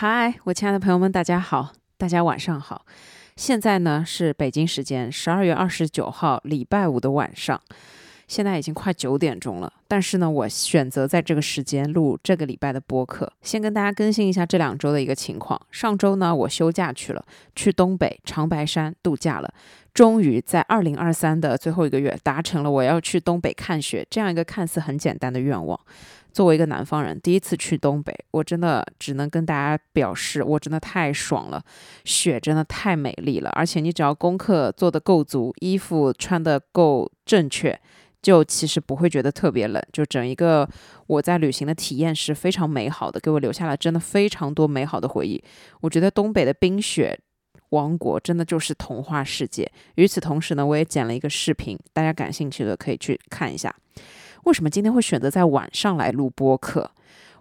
嗨，我亲爱的朋友们，大家好，大家晚上好。现在呢是北京时间十二月二十九号礼拜五的晚上，现在已经快九点钟了。但是呢，我选择在这个时间录这个礼拜的播客。先跟大家更新一下这两周的一个情况。上周呢，我休假去了，去东北长白山度假了。终于在二零二三的最后一个月，达成了我要去东北看雪这样一个看似很简单的愿望。作为一个南方人，第一次去东北，我真的只能跟大家表示，我真的太爽了，雪真的太美丽了。而且你只要功课做得够足，衣服穿得够正确，就其实不会觉得特别冷。就整一个我在旅行的体验是非常美好的，给我留下了真的非常多美好的回忆。我觉得东北的冰雪王国真的就是童话世界。与此同时呢，我也剪了一个视频，大家感兴趣的可以去看一下。为什么今天会选择在晚上来录播客？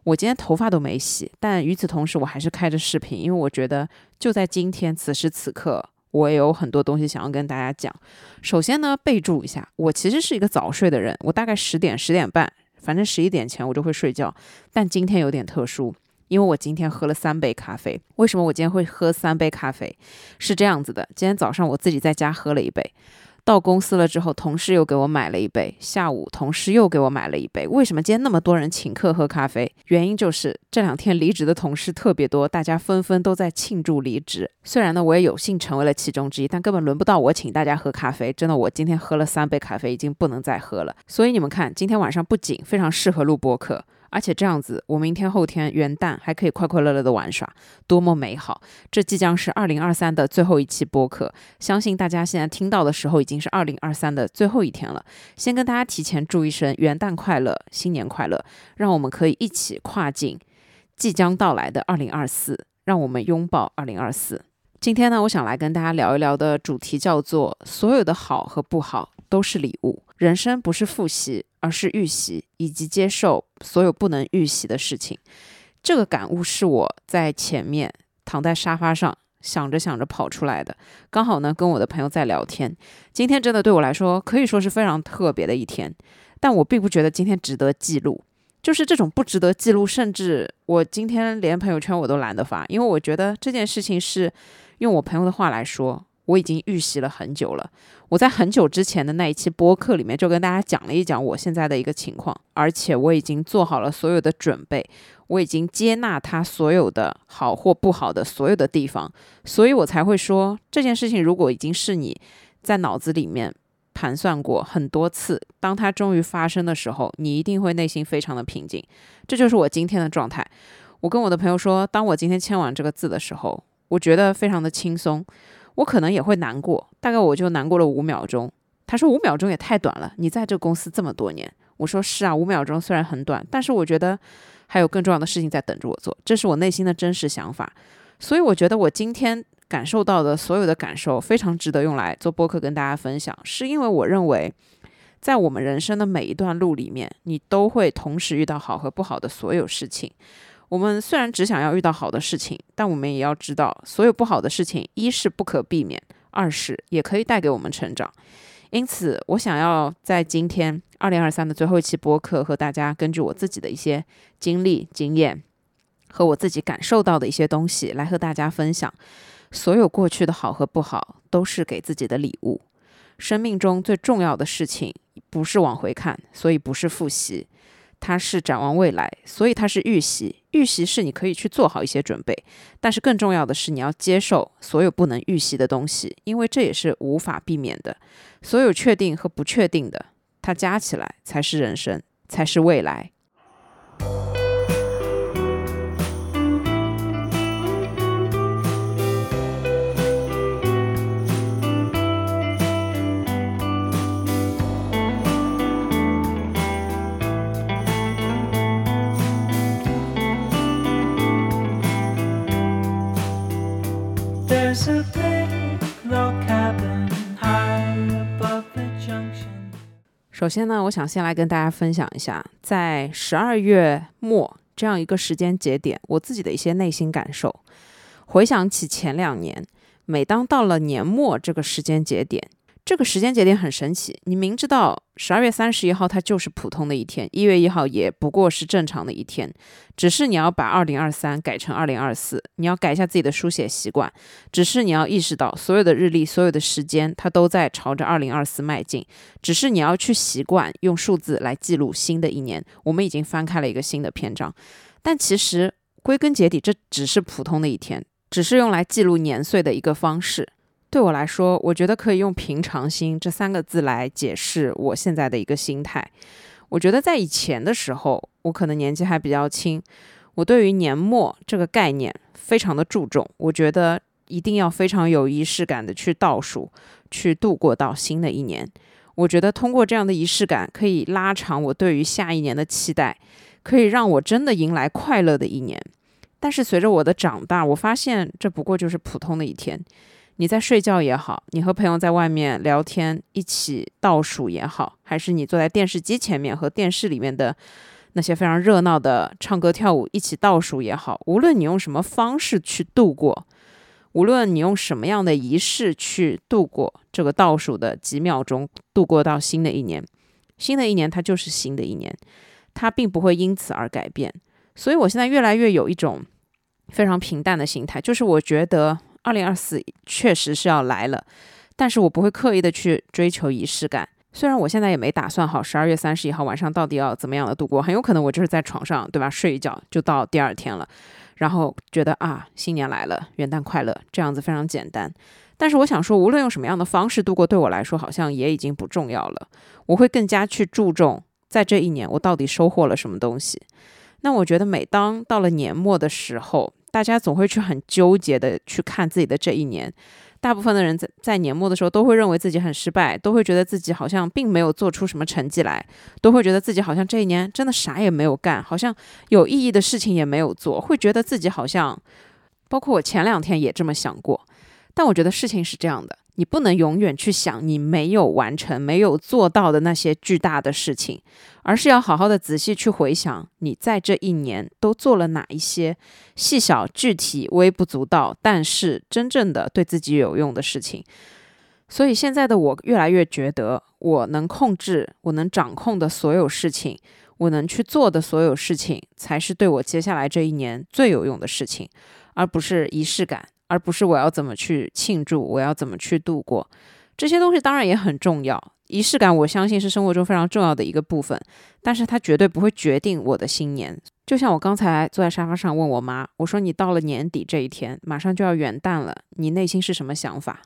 我今天头发都没洗，但与此同时，我还是开着视频，因为我觉得就在今天此时此刻，我有很多东西想要跟大家讲。首先呢，备注一下，我其实是一个早睡的人，我大概十点、十点半，反正十一点前我就会睡觉。但今天有点特殊，因为我今天喝了三杯咖啡。为什么我今天会喝三杯咖啡？是这样子的，今天早上我自己在家喝了一杯。到公司了之后，同事又给我买了一杯。下午，同事又给我买了一杯。为什么今天那么多人请客喝咖啡？原因就是这两天离职的同事特别多，大家纷纷都在庆祝离职。虽然呢，我也有幸成为了其中之一，但根本轮不到我请大家喝咖啡。真的，我今天喝了三杯咖啡，已经不能再喝了。所以你们看，今天晚上不仅非常适合录播客。而且这样子，我明天后天元旦还可以快快乐乐的玩耍，多么美好！这即将是二零二三的最后一期播客，相信大家现在听到的时候已经是二零二三的最后一天了。先跟大家提前祝一声元旦快乐，新年快乐！让我们可以一起跨进即将到来的二零二四，让我们拥抱二零二四。今天呢，我想来跟大家聊一聊的主题叫做“所有的好和不好都是礼物”。人生不是复习，而是预习，以及接受所有不能预习的事情。这个感悟是我在前面躺在沙发上想着想着跑出来的。刚好呢，跟我的朋友在聊天。今天真的对我来说可以说是非常特别的一天，但我并不觉得今天值得记录。就是这种不值得记录，甚至我今天连朋友圈我都懒得发，因为我觉得这件事情是用我朋友的话来说。我已经预习了很久了。我在很久之前的那一期播客里面就跟大家讲了一讲我现在的一个情况，而且我已经做好了所有的准备，我已经接纳他所有的好或不好的所有的地方，所以我才会说这件事情如果已经是你在脑子里面盘算过很多次，当它终于发生的时候，你一定会内心非常的平静。这就是我今天的状态。我跟我的朋友说，当我今天签完这个字的时候，我觉得非常的轻松。我可能也会难过，大概我就难过了五秒钟。他说五秒钟也太短了，你在这公司这么多年。我说是啊，五秒钟虽然很短，但是我觉得还有更重要的事情在等着我做，这是我内心的真实想法。所以我觉得我今天感受到的所有的感受非常值得用来做播客跟大家分享，是因为我认为在我们人生的每一段路里面，你都会同时遇到好和不好的所有事情。我们虽然只想要遇到好的事情，但我们也要知道，所有不好的事情，一是不可避免，二是也可以带给我们成长。因此，我想要在今天二零二三的最后一期播客，和大家根据我自己的一些经历、经验和我自己感受到的一些东西，来和大家分享。所有过去的好和不好，都是给自己的礼物。生命中最重要的事情，不是往回看，所以不是复习。它是展望未来，所以它是预习。预习是你可以去做好一些准备，但是更重要的是你要接受所有不能预习的东西，因为这也是无法避免的。所有确定和不确定的，它加起来才是人生，才是未来。首先呢，我想先来跟大家分享一下，在十二月末这样一个时间节点，我自己的一些内心感受。回想起前两年，每当到了年末这个时间节点，这个时间节点很神奇，你明知道十二月三十一号它就是普通的一天，一月一号也不过是正常的一天，只是你要把二零二三改成二零二四，你要改一下自己的书写习惯，只是你要意识到所有的日历、所有的时间它都在朝着二零二四迈进，只是你要去习惯用数字来记录新的一年，我们已经翻开了一个新的篇章，但其实归根结底这只是普通的一天，只是用来记录年岁的一个方式。对我来说，我觉得可以用“平常心”这三个字来解释我现在的一个心态。我觉得在以前的时候，我可能年纪还比较轻，我对于年末这个概念非常的注重。我觉得一定要非常有仪式感的去倒数，去度过到新的一年。我觉得通过这样的仪式感，可以拉长我对于下一年的期待，可以让我真的迎来快乐的一年。但是随着我的长大，我发现这不过就是普通的一天。你在睡觉也好，你和朋友在外面聊天一起倒数也好，还是你坐在电视机前面和电视里面的那些非常热闹的唱歌跳舞一起倒数也好，无论你用什么方式去度过，无论你用什么样的仪式去度过这个倒数的几秒钟，度过到新的一年，新的一年它就是新的一年，它并不会因此而改变。所以我现在越来越有一种非常平淡的心态，就是我觉得。二零二四确实是要来了，但是我不会刻意的去追求仪式感。虽然我现在也没打算好十二月三十一号晚上到底要怎么样的度过，很有可能我就是在床上，对吧？睡一觉就到第二天了，然后觉得啊，新年来了，元旦快乐，这样子非常简单。但是我想说，无论用什么样的方式度过，对我来说好像也已经不重要了。我会更加去注重在这一年我到底收获了什么东西。那我觉得每当到了年末的时候，大家总会去很纠结的去看自己的这一年，大部分的人在在年末的时候都会认为自己很失败，都会觉得自己好像并没有做出什么成绩来，都会觉得自己好像这一年真的啥也没有干，好像有意义的事情也没有做，会觉得自己好像，包括我前两天也这么想过，但我觉得事情是这样的。你不能永远去想你没有完成、没有做到的那些巨大的事情，而是要好好的仔细去回想你在这一年都做了哪一些细小、具体、微不足道，但是真正的对自己有用的事情。所以现在的我越来越觉得，我能控制、我能掌控的所有事情，我能去做的所有事情，才是对我接下来这一年最有用的事情，而不是仪式感。而不是我要怎么去庆祝，我要怎么去度过这些东西，当然也很重要。仪式感，我相信是生活中非常重要的一个部分，但是它绝对不会决定我的新年。就像我刚才坐在沙发上问我妈，我说：“你到了年底这一天，马上就要元旦了，你内心是什么想法？”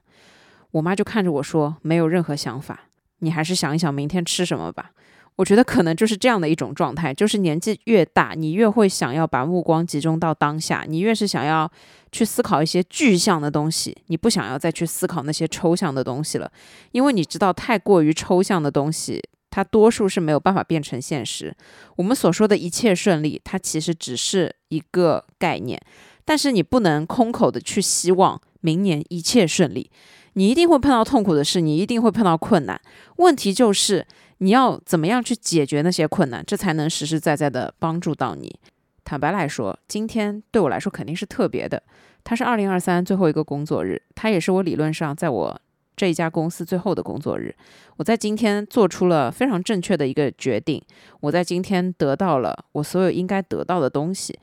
我妈就看着我说：“没有任何想法，你还是想一想明天吃什么吧。”我觉得可能就是这样的一种状态，就是年纪越大，你越会想要把目光集中到当下，你越是想要去思考一些具象的东西，你不想要再去思考那些抽象的东西了，因为你知道太过于抽象的东西，它多数是没有办法变成现实。我们所说的一切顺利，它其实只是一个概念，但是你不能空口的去希望明年一切顺利，你一定会碰到痛苦的事，你一定会碰到困难。问题就是。你要怎么样去解决那些困难，这才能实实在在的帮助到你。坦白来说，今天对我来说肯定是特别的。它是二零二三最后一个工作日，它也是我理论上在我这一家公司最后的工作日。我在今天做出了非常正确的一个决定，我在今天得到了我所有应该得到的东西。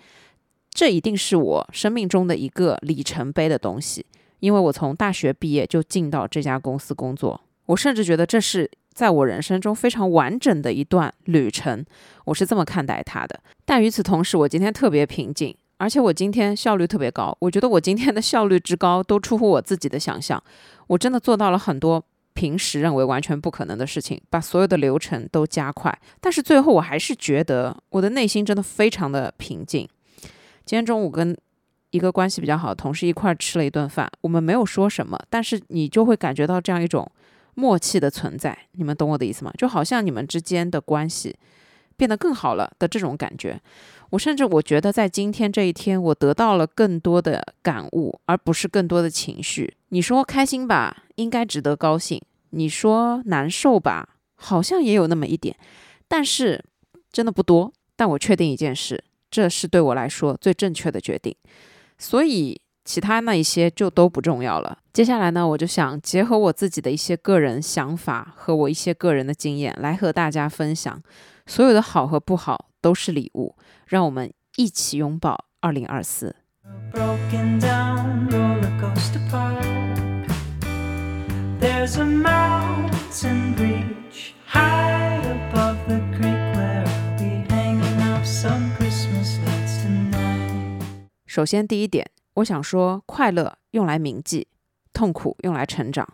这一定是我生命中的一个里程碑的东西，因为我从大学毕业就进到这家公司工作，我甚至觉得这是。在我人生中非常完整的一段旅程，我是这么看待它的。但与此同时，我今天特别平静，而且我今天效率特别高。我觉得我今天的效率之高，都出乎我自己的想象。我真的做到了很多平时认为完全不可能的事情，把所有的流程都加快。但是最后，我还是觉得我的内心真的非常的平静。今天中午跟一个关系比较好的同事一块吃了一顿饭，我们没有说什么，但是你就会感觉到这样一种。默契的存在，你们懂我的意思吗？就好像你们之间的关系变得更好了的这种感觉。我甚至我觉得，在今天这一天，我得到了更多的感悟，而不是更多的情绪。你说开心吧，应该值得高兴；你说难受吧，好像也有那么一点，但是真的不多。但我确定一件事，这是对我来说最正确的决定。所以。其他那一些就都不重要了。接下来呢，我就想结合我自己的一些个人想法和我一些个人的经验，来和大家分享，所有的好和不好都是礼物，让我们一起拥抱二零二四。broken down roller coaster park. There's a mountain bridge high above the creek where I'll be hanging up some Christmas lights tonight. 首先，第一点，我想说，快乐用来铭记，痛苦用来成长。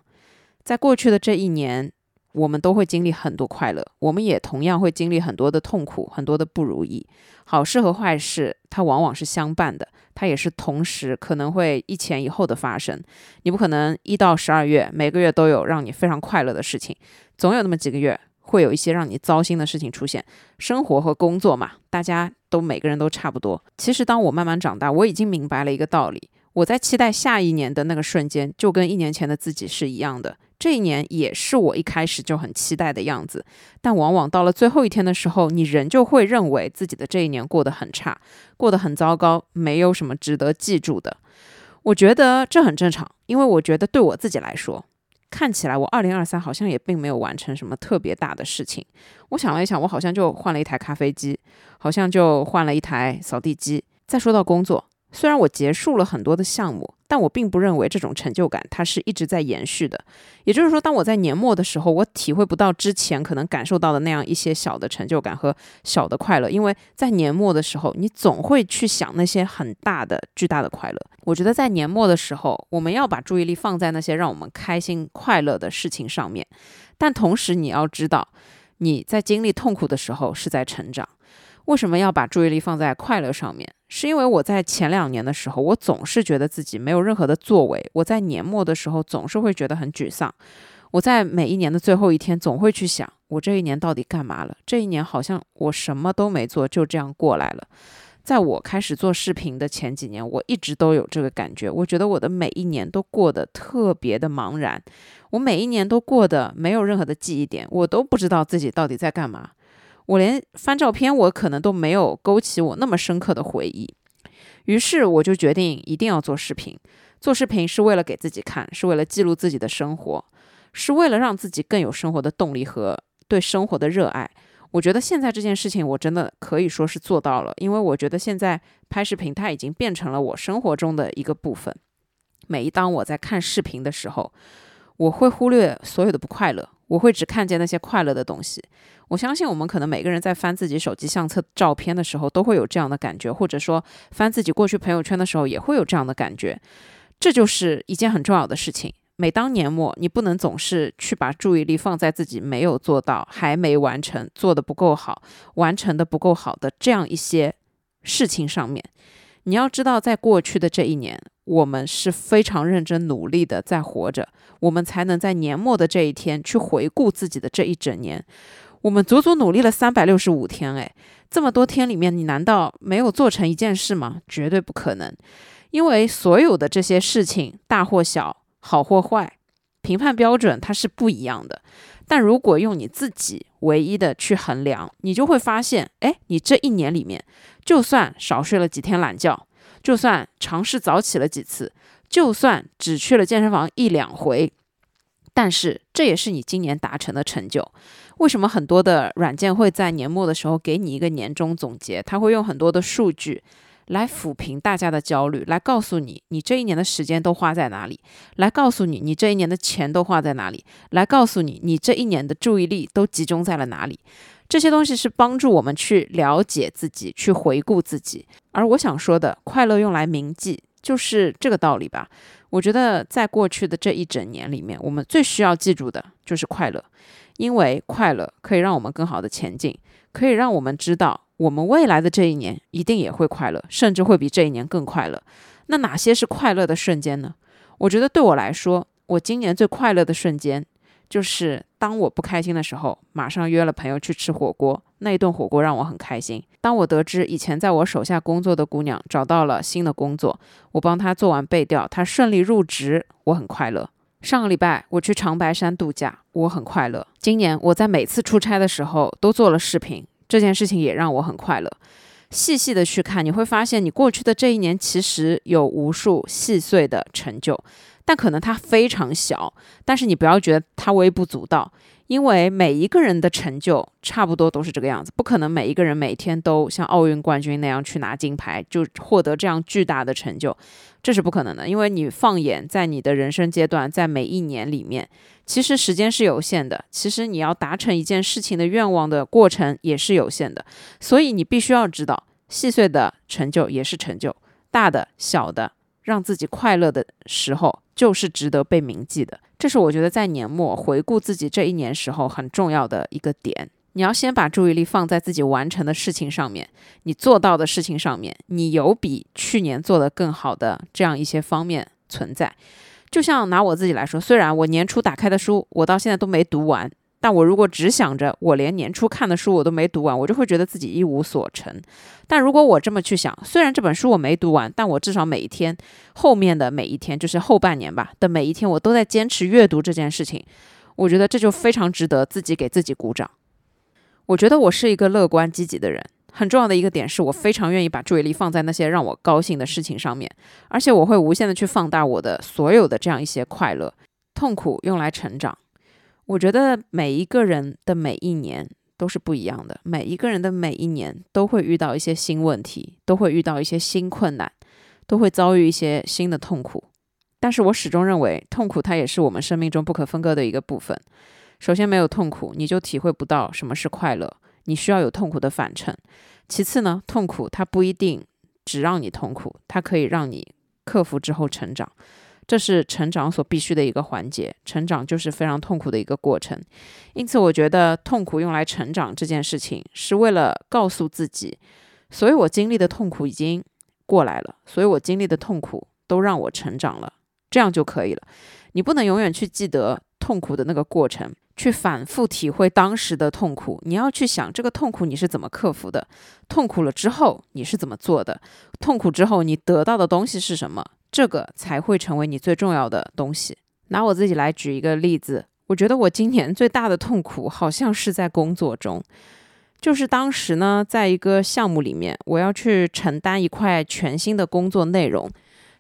在过去的这一年，我们都会经历很多快乐，我们也同样会经历很多的痛苦，很多的不如意。好事和坏事，它往往是相伴的，它也是同时可能会一前一后的发生。你不可能一到十二月每个月都有让你非常快乐的事情，总有那么几个月会有一些让你糟心的事情出现。生活和工作嘛，大家都每个人都差不多。其实，当我慢慢长大，我已经明白了一个道理：我在期待下一年的那个瞬间，就跟一年前的自己是一样的。这一年也是我一开始就很期待的样子，但往往到了最后一天的时候，你仍旧会认为自己的这一年过得很差，过得很糟糕，没有什么值得记住的。我觉得这很正常，因为我觉得对我自己来说，看起来我二零二三好像也并没有完成什么特别大的事情。我想了一想，我好像就换了一台咖啡机，好像就换了一台扫地机。再说到工作。虽然我结束了很多的项目，但我并不认为这种成就感它是一直在延续的。也就是说，当我在年末的时候，我体会不到之前可能感受到的那样一些小的成就感和小的快乐，因为在年末的时候，你总会去想那些很大的、巨大的快乐。我觉得在年末的时候，我们要把注意力放在那些让我们开心、快乐的事情上面，但同时你要知道，你在经历痛苦的时候是在成长。为什么要把注意力放在快乐上面？是因为我在前两年的时候，我总是觉得自己没有任何的作为。我在年末的时候总是会觉得很沮丧。我在每一年的最后一天，总会去想，我这一年到底干嘛了？这一年好像我什么都没做，就这样过来了。在我开始做视频的前几年，我一直都有这个感觉。我觉得我的每一年都过得特别的茫然，我每一年都过得没有任何的记忆点，我都不知道自己到底在干嘛。我连翻照片，我可能都没有勾起我那么深刻的回忆。于是我就决定一定要做视频。做视频是为了给自己看，是为了记录自己的生活，是为了让自己更有生活的动力和对生活的热爱。我觉得现在这件事情我真的可以说是做到了，因为我觉得现在拍视频它已经变成了我生活中的一个部分。每一当我在看视频的时候，我会忽略所有的不快乐。我会只看见那些快乐的东西。我相信我们可能每个人在翻自己手机相册照片的时候，都会有这样的感觉，或者说翻自己过去朋友圈的时候，也会有这样的感觉。这就是一件很重要的事情。每当年末，你不能总是去把注意力放在自己没有做到、还没完成、做的不够好、完成的不够好的这样一些事情上面。你要知道，在过去的这一年。我们是非常认真努力的在活着，我们才能在年末的这一天去回顾自己的这一整年。我们足足努力了三百六十五天，哎，这么多天里面，你难道没有做成一件事吗？绝对不可能，因为所有的这些事情，大或小，好或坏，评判标准它是不一样的。但如果用你自己唯一的去衡量，你就会发现，哎，你这一年里面，就算少睡了几天懒觉。就算尝试早起了几次，就算只去了健身房一两回，但是这也是你今年达成的成就。为什么很多的软件会在年末的时候给你一个年终总结？他会用很多的数据来抚平大家的焦虑，来告诉你你这一年的时间都花在哪里，来告诉你你这一年的钱都花在哪里，来告诉你你这一年的注意力都集中在了哪里。这些东西是帮助我们去了解自己，去回顾自己。而我想说的，快乐用来铭记，就是这个道理吧。我觉得在过去的这一整年里面，我们最需要记住的就是快乐，因为快乐可以让我们更好的前进，可以让我们知道我们未来的这一年一定也会快乐，甚至会比这一年更快乐。那哪些是快乐的瞬间呢？我觉得对我来说，我今年最快乐的瞬间。就是当我不开心的时候，马上约了朋友去吃火锅，那一顿火锅让我很开心。当我得知以前在我手下工作的姑娘找到了新的工作，我帮她做完背调，她顺利入职，我很快乐。上个礼拜我去长白山度假，我很快乐。今年我在每次出差的时候都做了视频，这件事情也让我很快乐。细细的去看，你会发现你过去的这一年其实有无数细碎的成就，但可能它非常小，但是你不要觉得它微不足道。因为每一个人的成就差不多都是这个样子，不可能每一个人每天都像奥运冠军那样去拿金牌，就获得这样巨大的成就，这是不可能的。因为你放眼在你的人生阶段，在每一年里面，其实时间是有限的，其实你要达成一件事情的愿望的过程也是有限的，所以你必须要知道，细碎的成就也是成就，大的、小的，让自己快乐的时候，就是值得被铭记的。这是我觉得在年末回顾自己这一年时候很重要的一个点。你要先把注意力放在自己完成的事情上面，你做到的事情上面，你有比去年做得更好的这样一些方面存在。就像拿我自己来说，虽然我年初打开的书，我到现在都没读完。但我如果只想着我连年初看的书我都没读完，我就会觉得自己一无所成。但如果我这么去想，虽然这本书我没读完，但我至少每一天后面的每一天，就是后半年吧的每一天，我都在坚持阅读这件事情。我觉得这就非常值得自己给自己鼓掌。我觉得我是一个乐观积极的人，很重要的一个点是我非常愿意把注意力放在那些让我高兴的事情上面，而且我会无限的去放大我的所有的这样一些快乐、痛苦，用来成长。我觉得每一个人的每一年都是不一样的，每一个人的每一年都会遇到一些新问题，都会遇到一些新困难，都会遭遇一些新的痛苦。但是我始终认为，痛苦它也是我们生命中不可分割的一个部分。首先，没有痛苦，你就体会不到什么是快乐。你需要有痛苦的反衬。其次呢，痛苦它不一定只让你痛苦，它可以让你克服之后成长。这是成长所必须的一个环节，成长就是非常痛苦的一个过程，因此我觉得痛苦用来成长这件事情，是为了告诉自己，所以我经历的痛苦已经过来了，所以我经历的痛苦都让我成长了，这样就可以了。你不能永远去记得痛苦的那个过程，去反复体会当时的痛苦，你要去想这个痛苦你是怎么克服的，痛苦了之后你是怎么做的，痛苦之后你得到的东西是什么。这个才会成为你最重要的东西。拿我自己来举一个例子，我觉得我今年最大的痛苦好像是在工作中，就是当时呢，在一个项目里面，我要去承担一块全新的工作内容。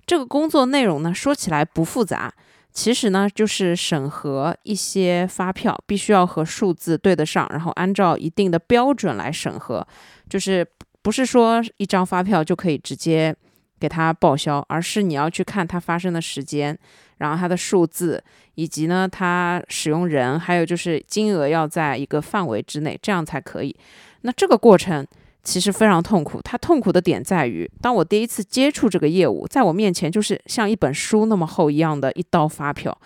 这个工作内容呢，说起来不复杂，其实呢，就是审核一些发票，必须要和数字对得上，然后按照一定的标准来审核，就是不是说一张发票就可以直接。给他报销，而是你要去看它发生的时间，然后它的数字，以及呢它使用人，还有就是金额要在一个范围之内，这样才可以。那这个过程其实非常痛苦，它痛苦的点在于，当我第一次接触这个业务，在我面前就是像一本书那么厚一样的一刀发票。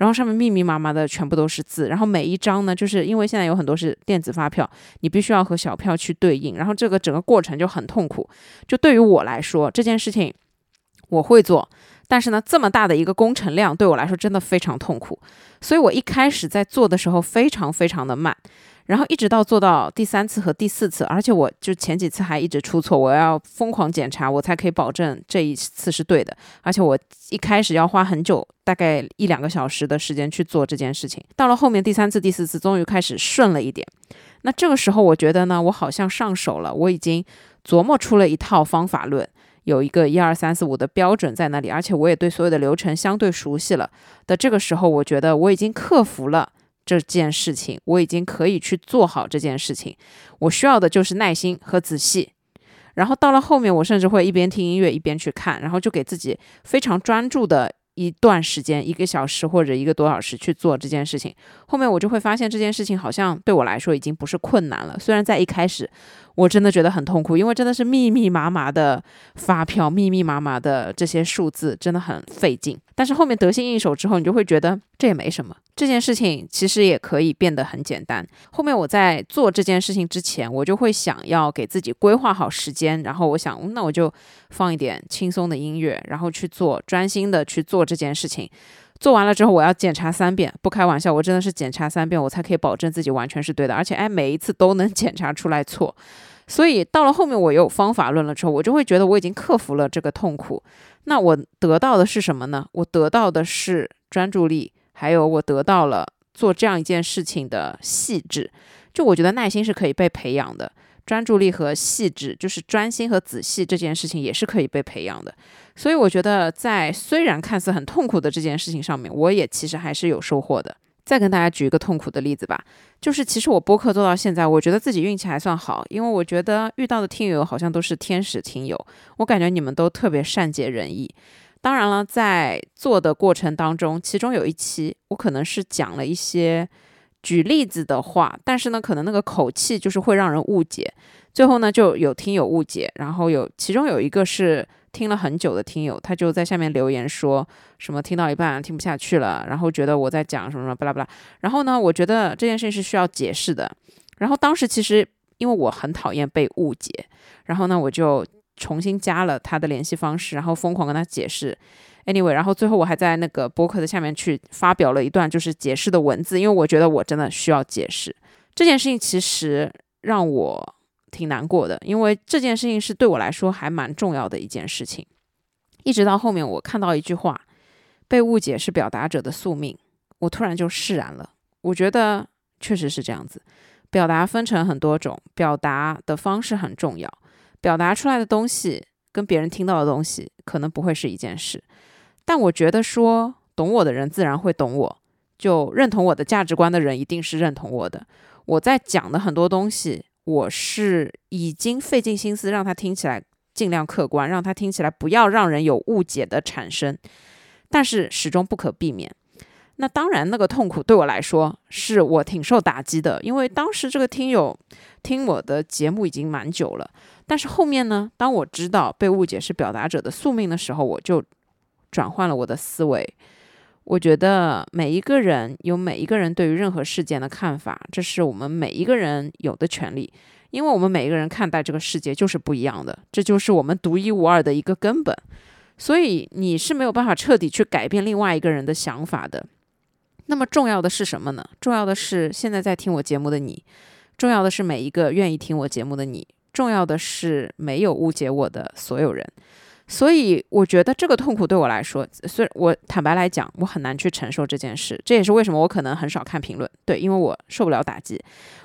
然后上面密密麻麻的全部都是字，然后每一张呢，就是因为现在有很多是电子发票，你必须要和小票去对应，然后这个整个过程就很痛苦。就对于我来说，这件事情我会做，但是呢，这么大的一个工程量对我来说真的非常痛苦，所以我一开始在做的时候非常非常的慢。然后一直到做到第三次和第四次，而且我就前几次还一直出错，我要疯狂检查，我才可以保证这一次是对的。而且我一开始要花很久，大概一两个小时的时间去做这件事情。到了后面第三次、第四次，终于开始顺了一点。那这个时候，我觉得呢，我好像上手了，我已经琢磨出了一套方法论，有一个一二三四五的标准在那里，而且我也对所有的流程相对熟悉了。的这个时候，我觉得我已经克服了。这件事情我已经可以去做好这件事情，我需要的就是耐心和仔细。然后到了后面，我甚至会一边听音乐一边去看，然后就给自己非常专注的一段时间，一个小时或者一个多小时去做这件事情。后面我就会发现这件事情好像对我来说已经不是困难了，虽然在一开始。我真的觉得很痛苦，因为真的是密密麻麻的发票，密密麻麻的这些数字，真的很费劲。但是后面得心应手之后，你就会觉得这也没什么，这件事情其实也可以变得很简单。后面我在做这件事情之前，我就会想要给自己规划好时间，然后我想，那我就放一点轻松的音乐，然后去做，专心的去做这件事情。做完了之后，我要检查三遍，不开玩笑，我真的是检查三遍，我才可以保证自己完全是对的，而且哎，每一次都能检查出来错。所以到了后面，我有方法论了之后，我就会觉得我已经克服了这个痛苦。那我得到的是什么呢？我得到的是专注力，还有我得到了做这样一件事情的细致。就我觉得耐心是可以被培养的。专注力和细致，就是专心和仔细这件事情也是可以被培养的。所以我觉得，在虽然看似很痛苦的这件事情上面，我也其实还是有收获的。再跟大家举一个痛苦的例子吧，就是其实我播客做到现在，我觉得自己运气还算好，因为我觉得遇到的听友好像都是天使听友，我感觉你们都特别善解人意。当然了，在做的过程当中，其中有一期我可能是讲了一些举例子的话，但是呢，可能那个口气就是会让人误解，最后呢就有听友误解，然后有其中有一个是。听了很久的听友，他就在下面留言说什么听到一半听不下去了，然后觉得我在讲什么什么巴拉巴拉。然后呢，我觉得这件事情是需要解释的。然后当时其实因为我很讨厌被误解，然后呢我就重新加了他的联系方式，然后疯狂跟他解释。Anyway，然后最后我还在那个博客的下面去发表了一段就是解释的文字，因为我觉得我真的需要解释这件事情。其实让我。挺难过的，因为这件事情是对我来说还蛮重要的一件事情。一直到后面，我看到一句话：“被误解是表达者的宿命。”我突然就释然了。我觉得确实是这样子。表达分成很多种，表达的方式很重要。表达出来的东西跟别人听到的东西可能不会是一件事。但我觉得说懂我的人自然会懂我，就认同我的价值观的人一定是认同我的。我在讲的很多东西。我是已经费尽心思让他听起来尽量客观，让他听起来不要让人有误解的产生，但是始终不可避免。那当然，那个痛苦对我来说是我挺受打击的，因为当时这个听友听我的节目已经蛮久了。但是后面呢，当我知道被误解是表达者的宿命的时候，我就转换了我的思维。我觉得每一个人有每一个人对于任何事件的看法，这是我们每一个人有的权利，因为我们每一个人看待这个世界就是不一样的，这就是我们独一无二的一个根本。所以你是没有办法彻底去改变另外一个人的想法的。那么重要的是什么呢？重要的是现在在听我节目的你，重要的是每一个愿意听我节目的你，重要的是没有误解我的所有人。所以我觉得这个痛苦对我来说，虽然我坦白来讲，我很难去承受这件事。这也是为什么我可能很少看评论，对，因为我受不了打击。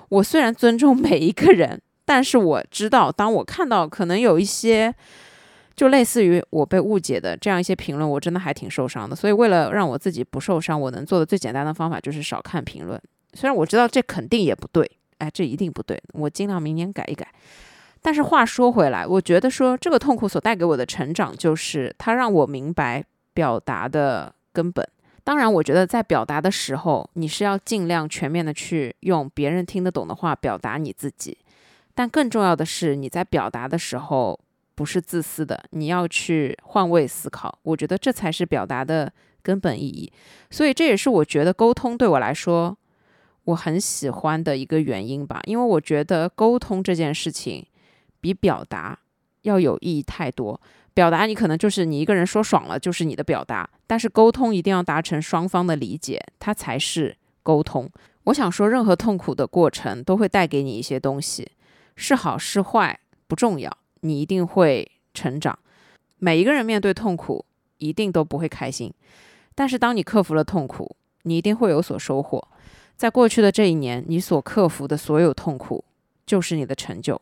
我虽然尊重每一个人，但是我知道，当我看到可能有一些就类似于我被误解的这样一些评论，我真的还挺受伤的。所以为了让我自己不受伤，我能做的最简单的方法就是少看评论。虽然我知道这肯定也不对，哎，这一定不对，我尽量明年改一改。但是话说回来，我觉得说这个痛苦所带给我的成长，就是它让我明白表达的根本。当然，我觉得在表达的时候，你是要尽量全面的去用别人听得懂的话表达你自己。但更重要的是，你在表达的时候不是自私的，你要去换位思考。我觉得这才是表达的根本意义。所以这也是我觉得沟通对我来说我很喜欢的一个原因吧。因为我觉得沟通这件事情。比表达要有意义太多。表达你可能就是你一个人说爽了，就是你的表达。但是沟通一定要达成双方的理解，它才是沟通。我想说，任何痛苦的过程都会带给你一些东西，是好是坏不重要，你一定会成长。每一个人面对痛苦一定都不会开心，但是当你克服了痛苦，你一定会有所收获。在过去的这一年，你所克服的所有痛苦，就是你的成就。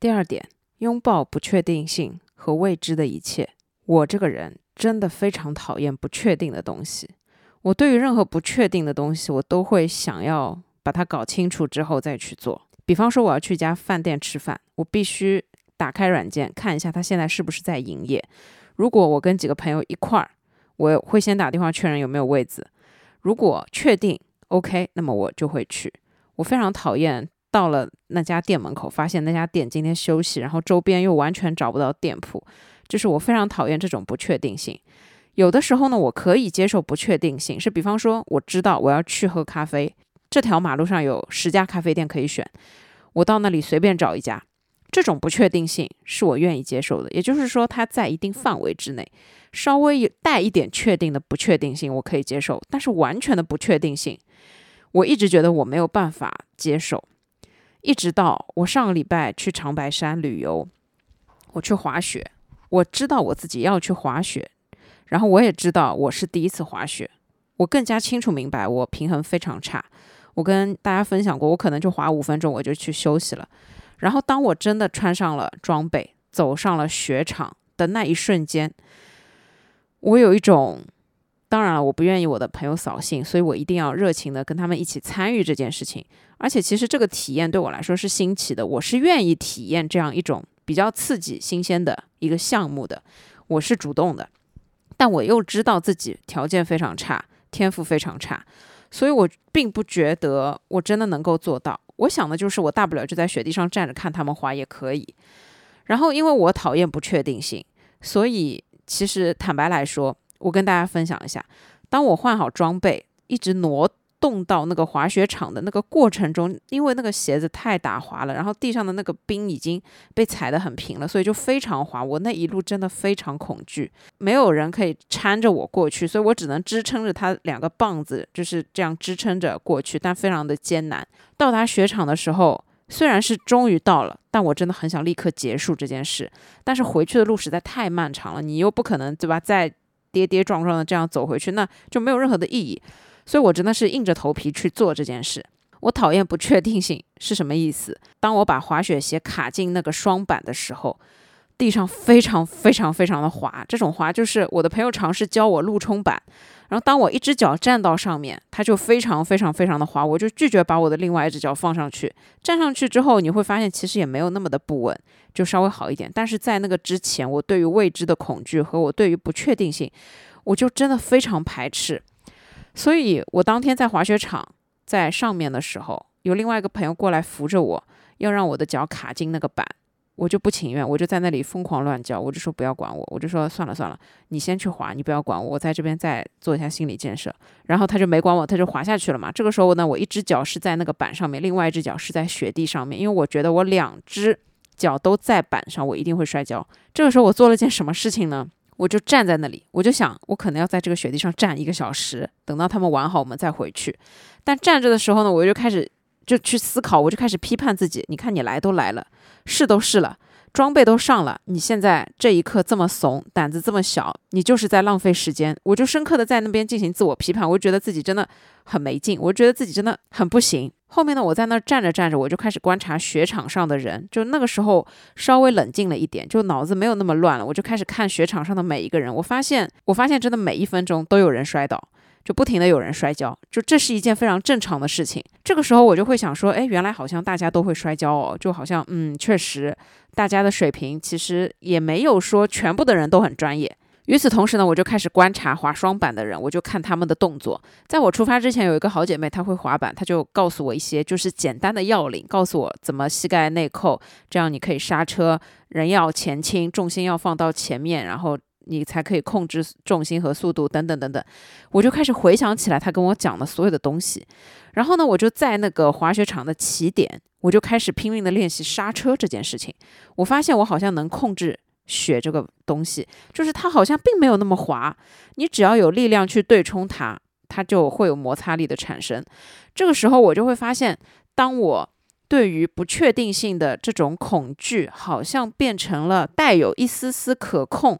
第二点，拥抱不确定性和未知的一切。我这个人真的非常讨厌不确定的东西。我对于任何不确定的东西，我都会想要把它搞清楚之后再去做。比方说，我要去一家饭店吃饭，我必须打开软件看一下它现在是不是在营业。如果我跟几个朋友一块儿，我会先打电话确认有没有位子。如果确定 OK，那么我就会去。我非常讨厌到了那家店门口，发现那家店今天休息，然后周边又完全找不到店铺，就是我非常讨厌这种不确定性。有的时候呢，我可以接受不确定性，是比方说，我知道我要去喝咖啡，这条马路上有十家咖啡店可以选，我到那里随便找一家，这种不确定性是我愿意接受的。也就是说，它在一定范围之内，稍微带一点确定的不确定性，我可以接受。但是完全的不确定性，我一直觉得我没有办法接受。一直到我上个礼拜去长白山旅游，我去滑雪，我知道我自己要去滑雪。然后我也知道我是第一次滑雪，我更加清楚明白我平衡非常差。我跟大家分享过，我可能就滑五分钟我就去休息了。然后当我真的穿上了装备，走上了雪场的那一瞬间，我有一种，当然了，我不愿意我的朋友扫兴，所以我一定要热情的跟他们一起参与这件事情。而且其实这个体验对我来说是新奇的，我是愿意体验这样一种比较刺激、新鲜的一个项目的，我是主动的。但我又知道自己条件非常差，天赋非常差，所以我并不觉得我真的能够做到。我想的就是，我大不了就在雪地上站着看他们滑也可以。然后，因为我讨厌不确定性，所以其实坦白来说，我跟大家分享一下，当我换好装备，一直挪。动到那个滑雪场的那个过程中，因为那个鞋子太打滑了，然后地上的那个冰已经被踩得很平了，所以就非常滑。我那一路真的非常恐惧，没有人可以搀着我过去，所以我只能支撑着他两个棒子，就是这样支撑着过去，但非常的艰难。到达雪场的时候，虽然是终于到了，但我真的很想立刻结束这件事。但是回去的路实在太漫长了，你又不可能对吧？再跌跌撞撞的这样走回去，那就没有任何的意义。所以我真的是硬着头皮去做这件事。我讨厌不确定性是什么意思？当我把滑雪鞋卡进那个双板的时候，地上非常非常非常的滑。这种滑就是我的朋友尝试教我路冲板，然后当我一只脚站到上面，它就非常非常非常的滑。我就拒绝把我的另外一只脚放上去。站上去之后，你会发现其实也没有那么的不稳，就稍微好一点。但是在那个之前，我对于未知的恐惧和我对于不确定性，我就真的非常排斥。所以我当天在滑雪场在上面的时候，有另外一个朋友过来扶着我，要让我的脚卡进那个板，我就不情愿，我就在那里疯狂乱叫，我就说不要管我，我就说算了算了，你先去滑，你不要管我，我在这边再做一下心理建设。然后他就没管我，他就滑下去了嘛。这个时候呢，我一只脚是在那个板上面，另外一只脚是在雪地上面，因为我觉得我两只脚都在板上，我一定会摔跤。这个时候我做了件什么事情呢？我就站在那里，我就想，我可能要在这个雪地上站一个小时，等到他们玩好，我们再回去。但站着的时候呢，我就开始就去思考，我就开始批判自己。你看，你来都来了，试都试了，装备都上了，你现在这一刻这么怂，胆子这么小，你就是在浪费时间。我就深刻的在那边进行自我批判，我就觉得自己真的很没劲，我觉得自己真的很不行。后面呢，我在那站着站着，我就开始观察雪场上的人。就那个时候稍微冷静了一点，就脑子没有那么乱了。我就开始看雪场上的每一个人。我发现，我发现真的每一分钟都有人摔倒，就不停的有人摔跤。就这是一件非常正常的事情。这个时候我就会想说，哎，原来好像大家都会摔跤哦。就好像，嗯，确实，大家的水平其实也没有说全部的人都很专业。与此同时呢，我就开始观察滑双板的人，我就看他们的动作。在我出发之前，有一个好姐妹，她会滑板，她就告诉我一些就是简单的要领，告诉我怎么膝盖内扣，这样你可以刹车，人要前倾，重心要放到前面，然后你才可以控制重心和速度等等等等。我就开始回想起来他跟我讲的所有的东西，然后呢，我就在那个滑雪场的起点，我就开始拼命的练习刹车这件事情。我发现我好像能控制。雪这个东西，就是它好像并没有那么滑，你只要有力量去对冲它，它就会有摩擦力的产生。这个时候我就会发现，当我对于不确定性的这种恐惧，好像变成了带有一丝丝可控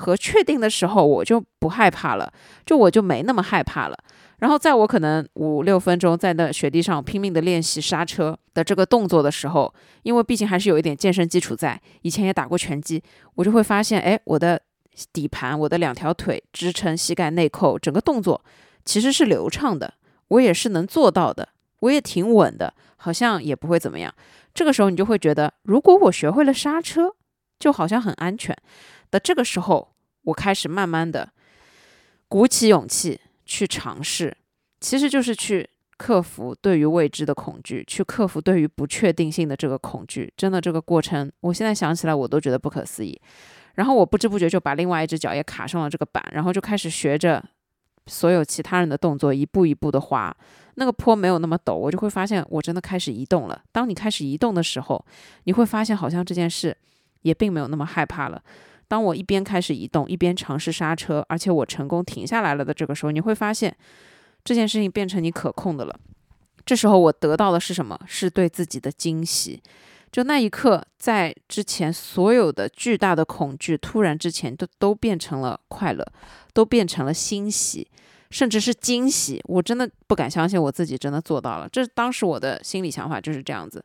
和确定的时候，我就不害怕了，就我就没那么害怕了。然后在我可能五六分钟在那雪地上拼命的练习刹车的这个动作的时候，因为毕竟还是有一点健身基础在，以前也打过拳击，我就会发现，哎，我的底盘，我的两条腿支撑膝盖内扣，整个动作其实是流畅的，我也是能做到的，我也挺稳的，好像也不会怎么样。这个时候你就会觉得，如果我学会了刹车，就好像很安全的。这个时候，我开始慢慢的鼓起勇气。去尝试，其实就是去克服对于未知的恐惧，去克服对于不确定性的这个恐惧。真的，这个过程，我现在想起来我都觉得不可思议。然后我不知不觉就把另外一只脚也卡上了这个板，然后就开始学着所有其他人的动作，一步一步的滑。那个坡没有那么陡，我就会发现我真的开始移动了。当你开始移动的时候，你会发现好像这件事也并没有那么害怕了。当我一边开始移动，一边尝试刹车，而且我成功停下来了的这个时候，你会发现这件事情变成你可控的了。这时候我得到的是什么？是对自己的惊喜。就那一刻，在之前所有的巨大的恐惧突然之前，都都变成了快乐，都变成了欣喜，甚至是惊喜。我真的不敢相信我自己真的做到了。这当时我的心理想法就是这样子。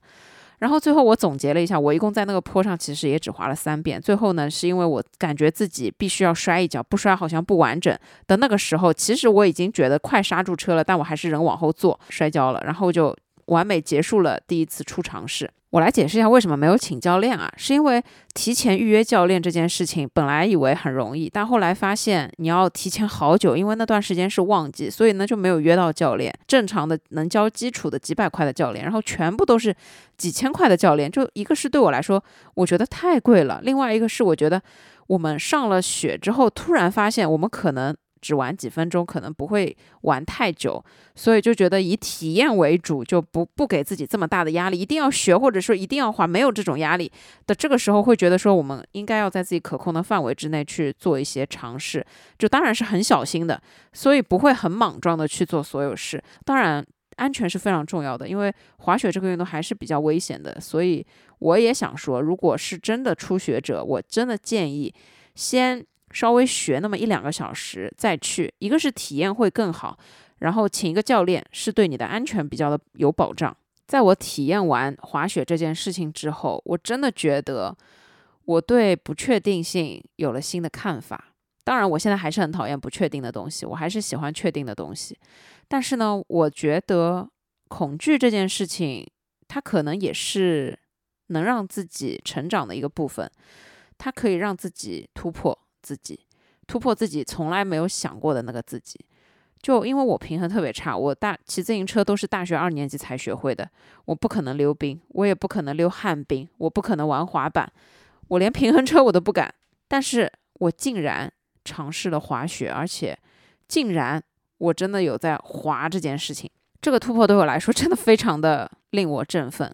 然后最后我总结了一下，我一共在那个坡上其实也只滑了三遍。最后呢，是因为我感觉自己必须要摔一跤，不摔好像不完整的那个时候，其实我已经觉得快刹住车了，但我还是人往后坐，摔跤了，然后就完美结束了第一次初尝试。我来解释一下为什么没有请教练啊？是因为提前预约教练这件事情，本来以为很容易，但后来发现你要提前好久，因为那段时间是旺季，所以呢就没有约到教练。正常的能教基础的几百块的教练，然后全部都是几千块的教练，就一个是对我来说，我觉得太贵了；另外一个是我觉得我们上了雪之后，突然发现我们可能。只玩几分钟，可能不会玩太久，所以就觉得以体验为主，就不不给自己这么大的压力，一定要学或者说一定要滑，没有这种压力的这个时候，会觉得说我们应该要在自己可控的范围之内去做一些尝试，就当然是很小心的，所以不会很莽撞的去做所有事。当然，安全是非常重要的，因为滑雪这个运动还是比较危险的，所以我也想说，如果是真的初学者，我真的建议先。稍微学那么一两个小时再去，一个是体验会更好，然后请一个教练是对你的安全比较的有保障。在我体验完滑雪这件事情之后，我真的觉得我对不确定性有了新的看法。当然，我现在还是很讨厌不确定的东西，我还是喜欢确定的东西。但是呢，我觉得恐惧这件事情，它可能也是能让自己成长的一个部分，它可以让自己突破。自己突破自己从来没有想过的那个自己，就因为我平衡特别差，我大骑自行车都是大学二年级才学会的，我不可能溜冰，我也不可能溜旱冰，我不可能玩滑板，我连平衡车我都不敢，但是我竟然尝试了滑雪，而且竟然我真的有在滑这件事情，这个突破对我来说真的非常的令我振奋。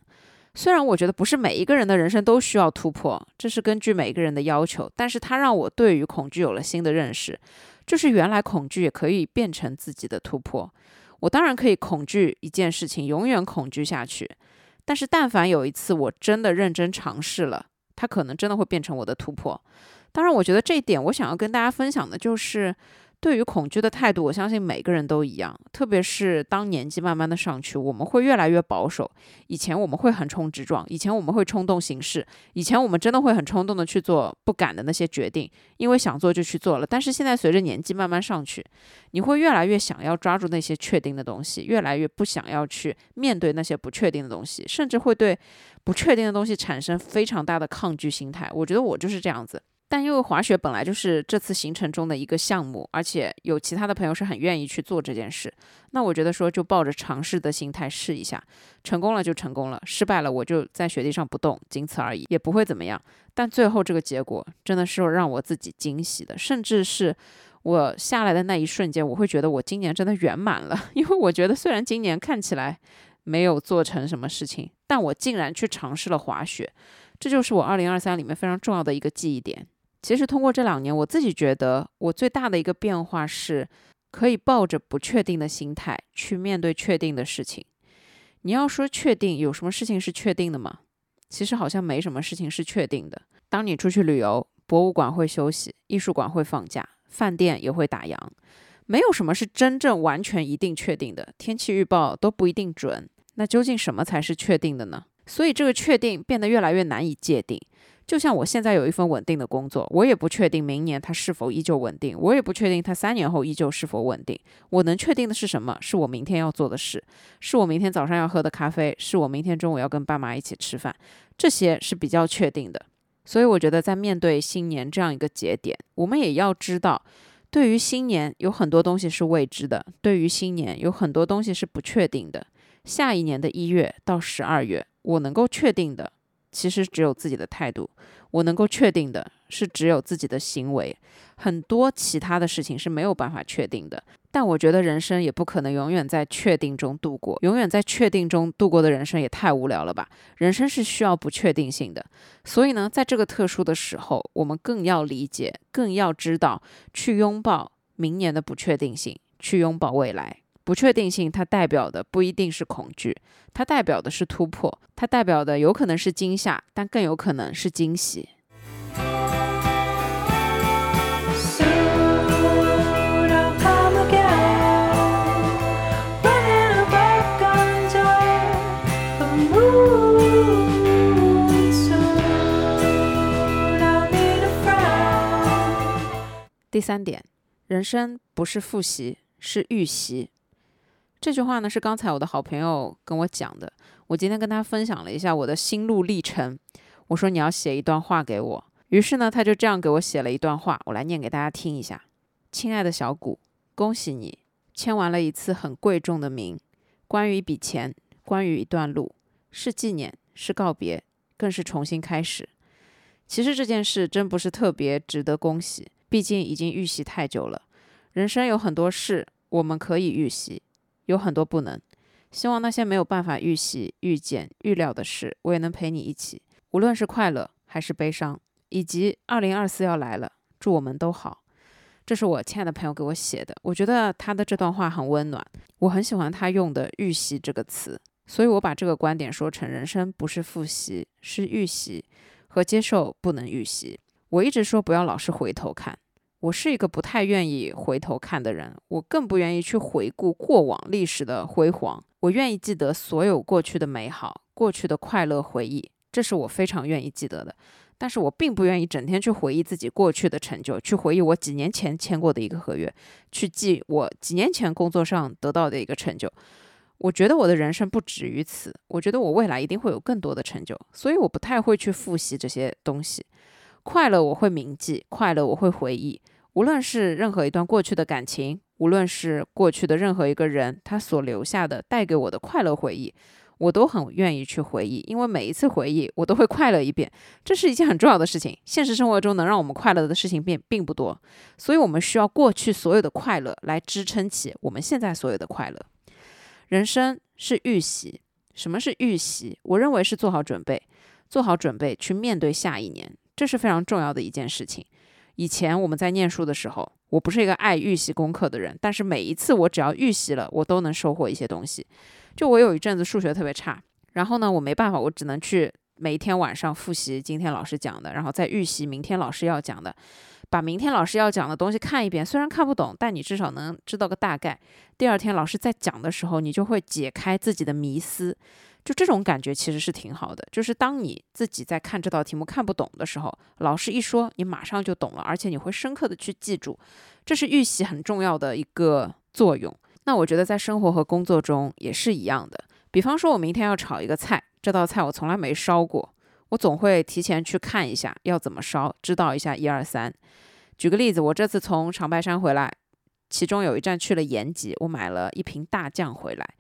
虽然我觉得不是每一个人的人生都需要突破，这是根据每一个人的要求，但是它让我对于恐惧有了新的认识，就是原来恐惧也可以变成自己的突破。我当然可以恐惧一件事情，永远恐惧下去，但是但凡有一次我真的认真尝试了，它可能真的会变成我的突破。当然，我觉得这一点我想要跟大家分享的就是。对于恐惧的态度，我相信每个人都一样。特别是当年纪慢慢的上去，我们会越来越保守。以前我们会横冲直撞，以前我们会冲动行事，以前我们真的会很冲动的去做不敢的那些决定，因为想做就去做了。但是现在随着年纪慢慢上去，你会越来越想要抓住那些确定的东西，越来越不想要去面对那些不确定的东西，甚至会对不确定的东西产生非常大的抗拒心态。我觉得我就是这样子。但因为滑雪本来就是这次行程中的一个项目，而且有其他的朋友是很愿意去做这件事，那我觉得说就抱着尝试的心态试一下，成功了就成功了，失败了我就在雪地上不动，仅此而已，也不会怎么样。但最后这个结果真的是让我自己惊喜的，甚至是我下来的那一瞬间，我会觉得我今年真的圆满了，因为我觉得虽然今年看起来没有做成什么事情，但我竟然去尝试了滑雪，这就是我二零二三里面非常重要的一个记忆点。其实通过这两年，我自己觉得我最大的一个变化是，可以抱着不确定的心态去面对确定的事情。你要说确定，有什么事情是确定的吗？其实好像没什么事情是确定的。当你出去旅游，博物馆会休息，艺术馆会放假，饭店也会打烊，没有什么是真正完全一定确定的。天气预报都不一定准，那究竟什么才是确定的呢？所以这个确定变得越来越难以界定。就像我现在有一份稳定的工作，我也不确定明年它是否依旧稳定，我也不确定它三年后依旧是否稳定。我能确定的是什么？是我明天要做的事，是我明天早上要喝的咖啡，是我明天中午要跟爸妈一起吃饭，这些是比较确定的。所以我觉得在面对新年这样一个节点，我们也要知道，对于新年有很多东西是未知的，对于新年有很多东西是不确定的。下一年的一月到十二月，我能够确定的。其实只有自己的态度。我能够确定的是，只有自己的行为，很多其他的事情是没有办法确定的。但我觉得人生也不可能永远在确定中度过，永远在确定中度过的人生也太无聊了吧？人生是需要不确定性的，所以呢，在这个特殊的时候，我们更要理解，更要知道去拥抱明年的不确定性，去拥抱未来。不确定性它代表的不一定是恐惧，它代表的是突破，它代表的有可能是惊吓，但更有可能是惊喜。第三点，人生不是复习，是预习。这句话呢是刚才我的好朋友跟我讲的，我今天跟他分享了一下我的心路历程。我说你要写一段话给我，于是呢他就这样给我写了一段话，我来念给大家听一下。亲爱的小谷，恭喜你签完了一次很贵重的名，关于一笔钱，关于一段路，是纪念，是告别，更是重新开始。其实这件事真不是特别值得恭喜，毕竟已经预习太久了。人生有很多事我们可以预习，有很多不能。希望那些没有办法预习、预见、预料的事，我也能陪你一起，无论是快乐还是悲伤，以及二零二四要来了，祝我们都好。这是我亲爱的朋友给我写的，我觉得他的这段话很温暖，我很喜欢他用的“预习”这个词，所以我把这个观点说成：人生不是复习，是预习和接受不能预习。我一直说不要老是回头看，我是一个不太愿意回头看的人，我更不愿意去回顾过往历史的辉煌。我愿意记得所有过去的美好，过去的快乐回忆，这是我非常愿意记得的。但是我并不愿意整天去回忆自己过去的成就，去回忆我几年前签过的一个合约，去记我几年前工作上得到的一个成就。我觉得我的人生不止于此，我觉得我未来一定会有更多的成就，所以我不太会去复习这些东西。快乐我会铭记，快乐我会回忆，无论是任何一段过去的感情，无论是过去的任何一个人，他所留下的带给我的快乐回忆，我都很愿意去回忆，因为每一次回忆我都会快乐一遍，这是一件很重要的事情。现实生活中能让我们快乐的事情并并不多，所以我们需要过去所有的快乐来支撑起我们现在所有的快乐。人生是预习，什么是预习？我认为是做好准备，做好准备去面对下一年，这是非常重要的一件事情。以前我们在念书的时候，我不是一个爱预习功课的人，但是每一次我只要预习了，我都能收获一些东西。就我有一阵子数学特别差，然后呢，我没办法，我只能去每一天晚上复习今天老师讲的，然后再预习明天老师要讲的，把明天老师要讲的东西看一遍，虽然看不懂，但你至少能知道个大概。第二天老师在讲的时候，你就会解开自己的迷思。就这种感觉其实是挺好的，就是当你自己在看这道题目看不懂的时候，老师一说，你马上就懂了，而且你会深刻的去记住，这是预习很重要的一个作用。那我觉得在生活和工作中也是一样的。比方说，我明天要炒一个菜，这道菜我从来没烧过，我总会提前去看一下要怎么烧，知道一下一二三。举个例子，我这次从长白山回来，其中有一站去了延吉，我买了一瓶大酱回来。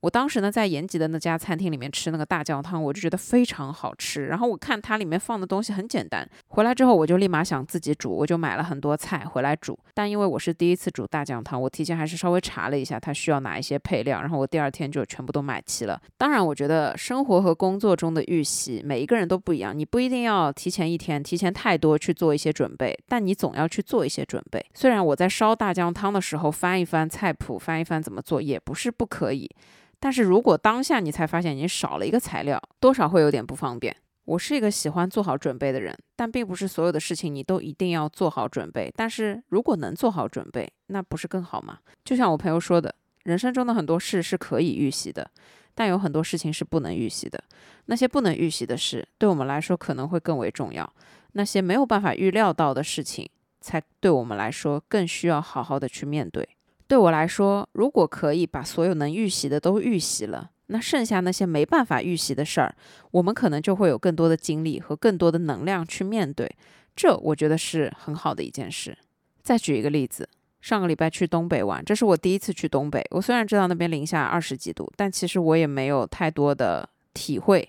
我当时呢，在延吉的那家餐厅里面吃那个大酱汤，我就觉得非常好吃。然后我看它里面放的东西很简单，回来之后我就立马想自己煮，我就买了很多菜回来煮。但因为我是第一次煮大酱汤，我提前还是稍微查了一下它需要哪一些配料，然后我第二天就全部都买齐了。当然，我觉得生活和工作中的预习，每一个人都不一样，你不一定要提前一天、提前太多去做一些准备，但你总要去做一些准备。虽然我在烧大酱汤的时候翻一翻菜谱，翻一翻怎么做，也不是不可以。但是如果当下你才发现你少了一个材料，多少会有点不方便。我是一个喜欢做好准备的人，但并不是所有的事情你都一定要做好准备。但是如果能做好准备，那不是更好吗？就像我朋友说的，人生中的很多事是可以预习的，但有很多事情是不能预习的。那些不能预习的事，对我们来说可能会更为重要。那些没有办法预料到的事情，才对我们来说更需要好好的去面对。对我来说，如果可以把所有能预习的都预习了，那剩下那些没办法预习的事儿，我们可能就会有更多的精力和更多的能量去面对。这我觉得是很好的一件事。再举一个例子，上个礼拜去东北玩，这是我第一次去东北。我虽然知道那边零下二十几度，但其实我也没有太多的体会。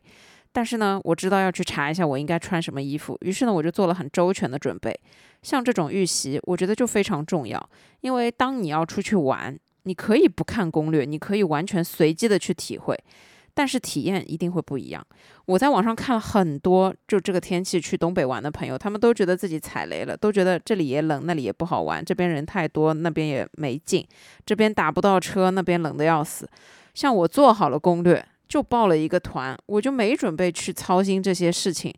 但是呢，我知道要去查一下我应该穿什么衣服，于是呢，我就做了很周全的准备。像这种预习，我觉得就非常重要，因为当你要出去玩，你可以不看攻略，你可以完全随机的去体会，但是体验一定会不一样。我在网上看了很多，就这个天气去东北玩的朋友，他们都觉得自己踩雷了，都觉得这里也冷，那里也不好玩，这边人太多，那边也没劲，这边打不到车，那边冷的要死。像我做好了攻略，就报了一个团，我就没准备去操心这些事情。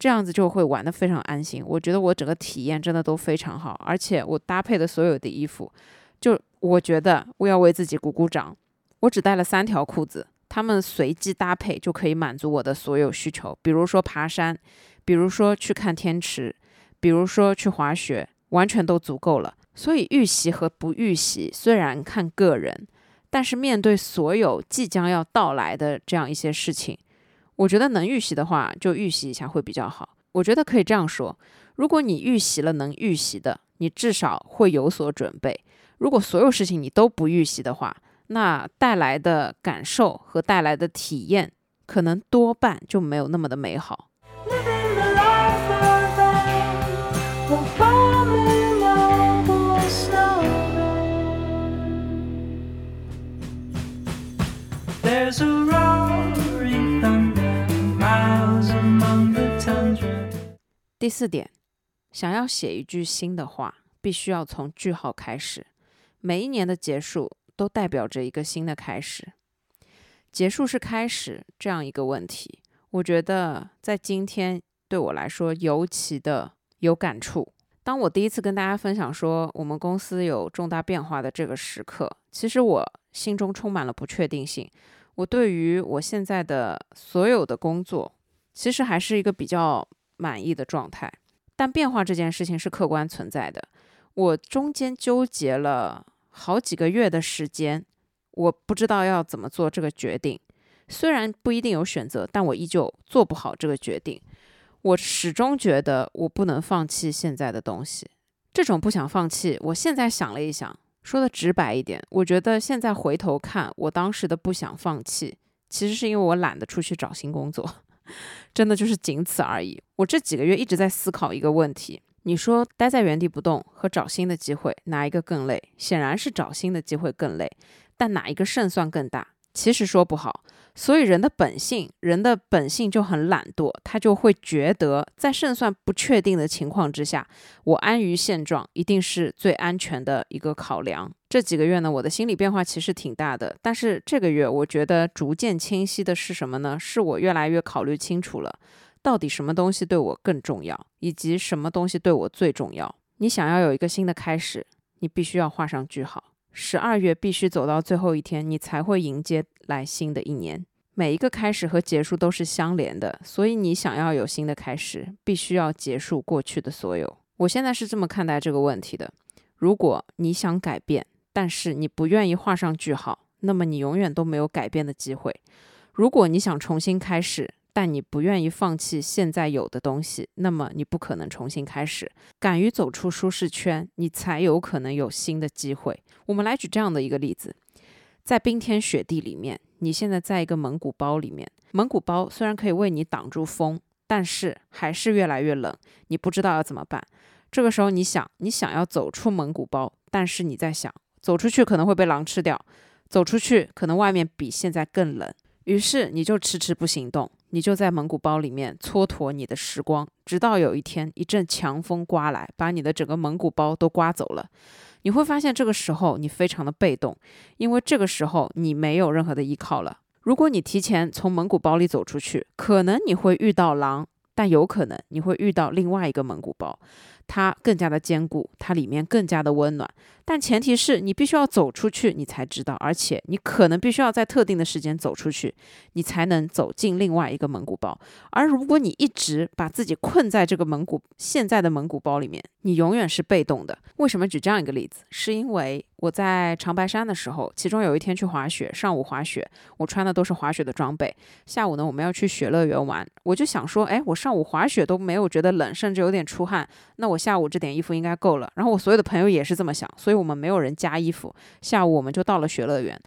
这样子就会玩得非常安心。我觉得我整个体验真的都非常好，而且我搭配的所有的衣服，就我觉得我要为自己鼓鼓掌。我只带了三条裤子，他们随机搭配就可以满足我的所有需求。比如说爬山，比如说去看天池，比如说去滑雪，完全都足够了。所以预习和不预习虽然看个人，但是面对所有即将要到来的这样一些事情。我觉得能预习的话，就预习一下会比较好。我觉得可以这样说：如果你预习了能预习的，你至少会有所准备；如果所有事情你都不预习的话，那带来的感受和带来的体验，可能多半就没有那么的美好。Living the life 第四点，想要写一句新的话，必须要从句号开始。每一年的结束都代表着一个新的开始。结束是开始这样一个问题，我觉得在今天对我来说尤其的有感触。当我第一次跟大家分享说我们公司有重大变化的这个时刻，其实我心中充满了不确定性。我对于我现在的所有的工作，其实还是一个比较满意的状态。但变化这件事情是客观存在的，我中间纠结了好几个月的时间，我不知道要怎么做这个决定。虽然不一定有选择，但我依旧做不好这个决定。我始终觉得我不能放弃现在的东西。这种不想放弃，我现在想了一想，说的直白一点，我觉得现在回头看，我当时的不想放弃，其实是因为我懒得出去找新工作，真的就是仅此而已。我这几个月一直在思考一个问题：你说待在原地不动和找新的机会，哪一个更累？显然是找新的机会更累，但哪一个胜算更大？其实说不好。所以人的本性，人的本性就很懒惰，他就会觉得在胜算不确定的情况之下，我安于现状一定是最安全的一个考量。这几个月呢，我的心理变化其实挺大的，但是这个月我觉得逐渐清晰的是什么呢？是我越来越考虑清楚了，到底什么东西对我更重要，以及什么东西对我最重要。你想要有一个新的开始，你必须要画上句号。十二月必须走到最后一天，你才会迎接来新的一年。每一个开始和结束都是相连的，所以你想要有新的开始，必须要结束过去的所有。我现在是这么看待这个问题的：如果你想改变，但是你不愿意画上句号，那么你永远都没有改变的机会。如果你想重新开始，但你不愿意放弃现在有的东西，那么你不可能重新开始。敢于走出舒适圈，你才有可能有新的机会。我们来举这样的一个例子：在冰天雪地里面，你现在在一个蒙古包里面，蒙古包虽然可以为你挡住风，但是还是越来越冷，你不知道要怎么办。这个时候，你想，你想要走出蒙古包，但是你在想，走出去可能会被狼吃掉，走出去可能外面比现在更冷，于是你就迟迟不行动。你就在蒙古包里面蹉跎你的时光，直到有一天一阵强风刮来，把你的整个蒙古包都刮走了。你会发现这个时候你非常的被动，因为这个时候你没有任何的依靠了。如果你提前从蒙古包里走出去，可能你会遇到狼，但有可能你会遇到另外一个蒙古包，它更加的坚固，它里面更加的温暖。但前提是你必须要走出去，你才知道，而且你可能必须要在特定的时间走出去，你才能走进另外一个蒙古包。而如果你一直把自己困在这个蒙古现在的蒙古包里面，你永远是被动的。为什么举这样一个例子？是因为我在长白山的时候，其中有一天去滑雪，上午滑雪，我穿的都是滑雪的装备。下午呢，我们要去雪乐园玩，我就想说，哎，我上午滑雪都没有觉得冷，甚至有点出汗，那我下午这点衣服应该够了。然后我所有的朋友也是这么想，所以。我们没有人加衣服，下午我们就到了雪乐园。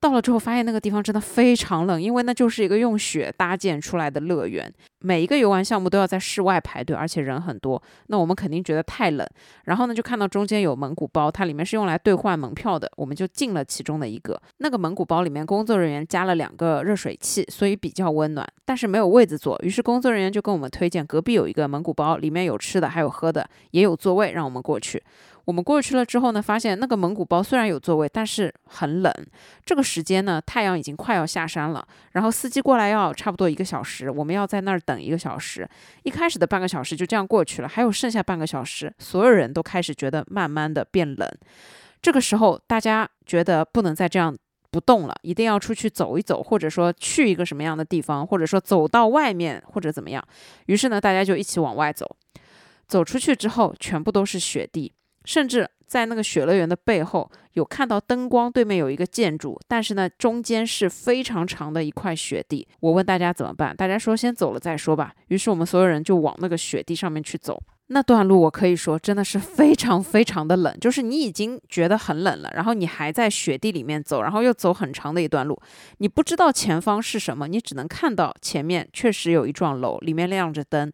到了之后，发现那个地方真的非常冷，因为那就是一个用雪搭建出来的乐园，每一个游玩项目都要在室外排队，而且人很多。那我们肯定觉得太冷，然后呢，就看到中间有蒙古包，它里面是用来兑换门票的，我们就进了其中的一个。那个蒙古包里面，工作人员加了两个热水器，所以比较温暖，但是没有位子坐。于是工作人员就跟我们推荐，隔壁有一个蒙古包，里面有吃的，还有喝的，也有座位，让我们过去。我们过去了之后呢，发现那个蒙古包虽然有座位，但是很冷。这个时间呢，太阳已经快要下山了。然后司机过来要差不多一个小时，我们要在那儿等一个小时。一开始的半个小时就这样过去了，还有剩下半个小时，所有人都开始觉得慢慢的变冷。这个时候，大家觉得不能再这样不动了，一定要出去走一走，或者说去一个什么样的地方，或者说走到外面或者怎么样。于是呢，大家就一起往外走。走出去之后，全部都是雪地。甚至在那个雪乐园的背后，有看到灯光，对面有一个建筑，但是呢，中间是非常长的一块雪地。我问大家怎么办，大家说先走了再说吧。于是我们所有人就往那个雪地上面去走。那段路我可以说真的是非常非常的冷，就是你已经觉得很冷了，然后你还在雪地里面走，然后又走很长的一段路，你不知道前方是什么，你只能看到前面确实有一幢楼，里面亮着灯。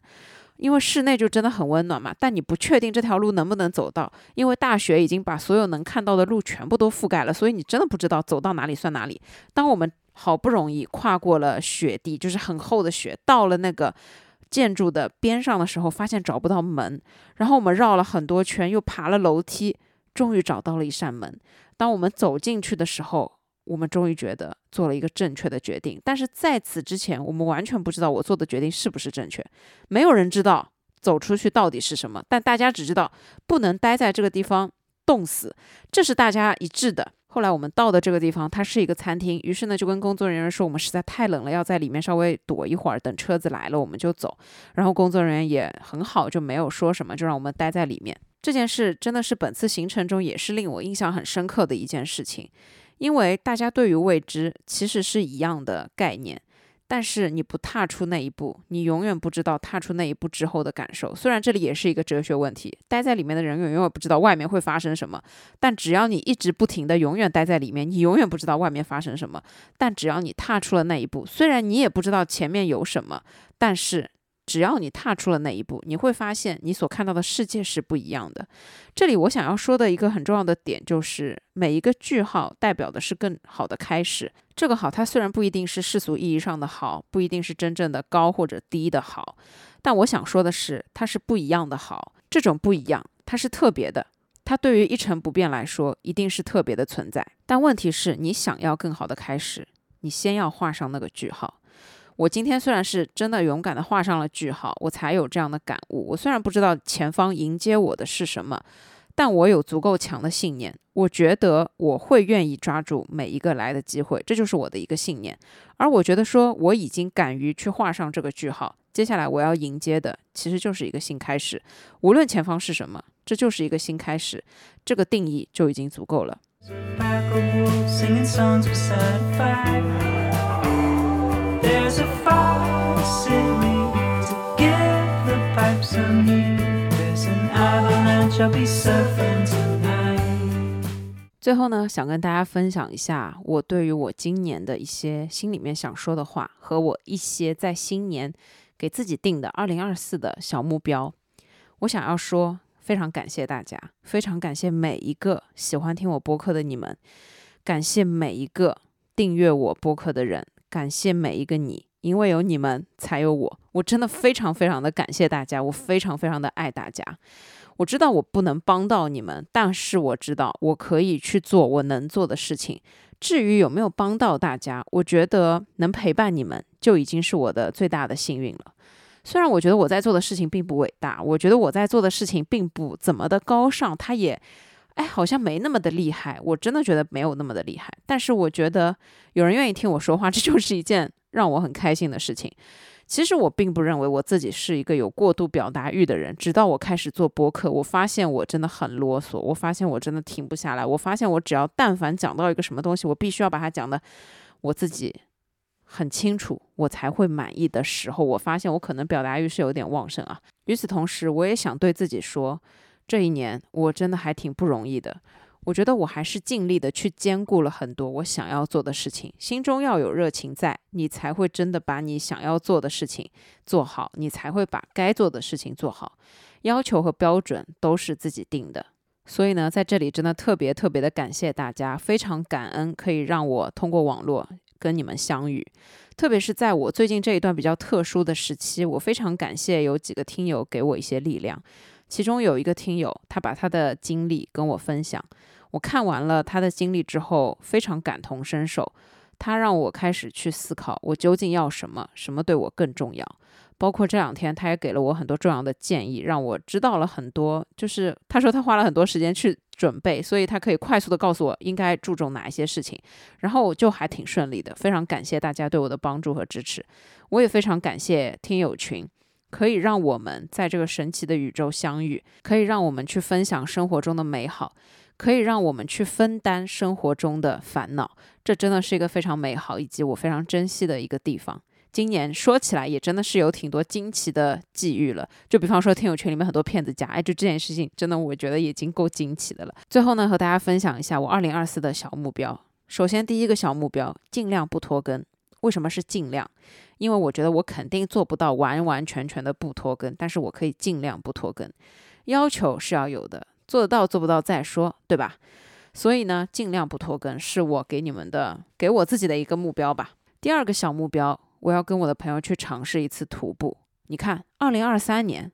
因为室内就真的很温暖嘛，但你不确定这条路能不能走到，因为大雪已经把所有能看到的路全部都覆盖了，所以你真的不知道走到哪里算哪里。当我们好不容易跨过了雪地，就是很厚的雪，到了那个建筑的边上的时候，发现找不到门，然后我们绕了很多圈，又爬了楼梯，终于找到了一扇门。当我们走进去的时候，我们终于觉得做了一个正确的决定，但是在此之前，我们完全不知道我做的决定是不是正确。没有人知道走出去到底是什么，但大家只知道不能待在这个地方冻死，这是大家一致的。后来我们到的这个地方，它是一个餐厅，于是呢就跟工作人员说，我们实在太冷了，要在里面稍微躲一会儿，等车子来了我们就走。然后工作人员也很好，就没有说什么，就让我们待在里面。这件事真的是本次行程中也是令我印象很深刻的一件事情。因为大家对于未知其实是一样的概念，但是你不踏出那一步，你永远不知道踏出那一步之后的感受。虽然这里也是一个哲学问题，待在里面的人永远不知道外面会发生什么，但只要你一直不停的永远待在里面，你永远不知道外面发生什么。但只要你踏出了那一步，虽然你也不知道前面有什么，但是。只要你踏出了那一步，你会发现你所看到的世界是不一样的。这里我想要说的一个很重要的点就是，每一个句号代表的是更好的开始。这个好，它虽然不一定是世俗意义上的好，不一定是真正的高或者低的好，但我想说的是，它是不一样的好。这种不一样，它是特别的。它对于一成不变来说，一定是特别的存在。但问题是，你想要更好的开始，你先要画上那个句号。我今天虽然是真的勇敢的画上了句号，我才有这样的感悟。我虽然不知道前方迎接我的是什么，但我有足够强的信念。我觉得我会愿意抓住每一个来的机会，这就是我的一个信念。而我觉得说我已经敢于去画上这个句号，接下来我要迎接的其实就是一个新开始。无论前方是什么，这就是一个新开始。这个定义就已经足够了。There's a fox in me to give the pipes a me. There's an avalanche I'll be surfing tonight. 最后呢，想跟大家分享一下我对于我今年的一些心里面想说的话，和我一些在新年给自己定的二零二四的小目标。我想要说，非常感谢大家，非常感谢每一个喜欢听我播客的你们，感谢每一个订阅我播客的人。感谢每一个你，因为有你们才有我。我真的非常非常的感谢大家，我非常非常的爱大家。我知道我不能帮到你们，但是我知道我可以去做我能做的事情。至于有没有帮到大家，我觉得能陪伴你们就已经是我的最大的幸运了。虽然我觉得我在做的事情并不伟大，我觉得我在做的事情并不怎么的高尚，它也。哎，好像没那么的厉害，我真的觉得没有那么的厉害。但是我觉得有人愿意听我说话，这就是一件让我很开心的事情。其实我并不认为我自己是一个有过度表达欲的人，直到我开始做播客，我发现我真的很啰嗦，我发现我真的停不下来，我发现我只要但凡讲到一个什么东西，我必须要把它讲的我自己很清楚，我才会满意的时候，我发现我可能表达欲是有点旺盛啊。与此同时，我也想对自己说。这一年我真的还挺不容易的，我觉得我还是尽力的去兼顾了很多我想要做的事情，心中要有热情在，你才会真的把你想要做的事情做好，你才会把该做的事情做好。要求和标准都是自己定的，所以呢，在这里真的特别特别的感谢大家，非常感恩可以让我通过网络跟你们相遇，特别是在我最近这一段比较特殊的时期，我非常感谢有几个听友给我一些力量。其中有一个听友，他把他的经历跟我分享，我看完了他的经历之后，非常感同身受。他让我开始去思考，我究竟要什么，什么对我更重要。包括这两天，他也给了我很多重要的建议，让我知道了很多。就是他说他花了很多时间去准备，所以他可以快速的告诉我应该注重哪一些事情。然后我就还挺顺利的，非常感谢大家对我的帮助和支持。我也非常感谢听友群。可以让我们在这个神奇的宇宙相遇，可以让我们去分享生活中的美好，可以让我们去分担生活中的烦恼。这真的是一个非常美好以及我非常珍惜的一个地方。今年说起来也真的是有挺多惊奇的际遇了，就比方说听友群里面很多骗子家，哎，就这件事情真的我觉得已经够惊奇的了。最后呢，和大家分享一下我二零二四的小目标。首先第一个小目标，尽量不拖更。为什么是尽量？因为我觉得我肯定做不到完完全全的不拖更，但是我可以尽量不拖更。要求是要有的，做得到做不到再说，对吧？所以呢，尽量不拖更是我给你们的，给我自己的一个目标吧。第二个小目标，我要跟我的朋友去尝试一次徒步。你看，二零二三年。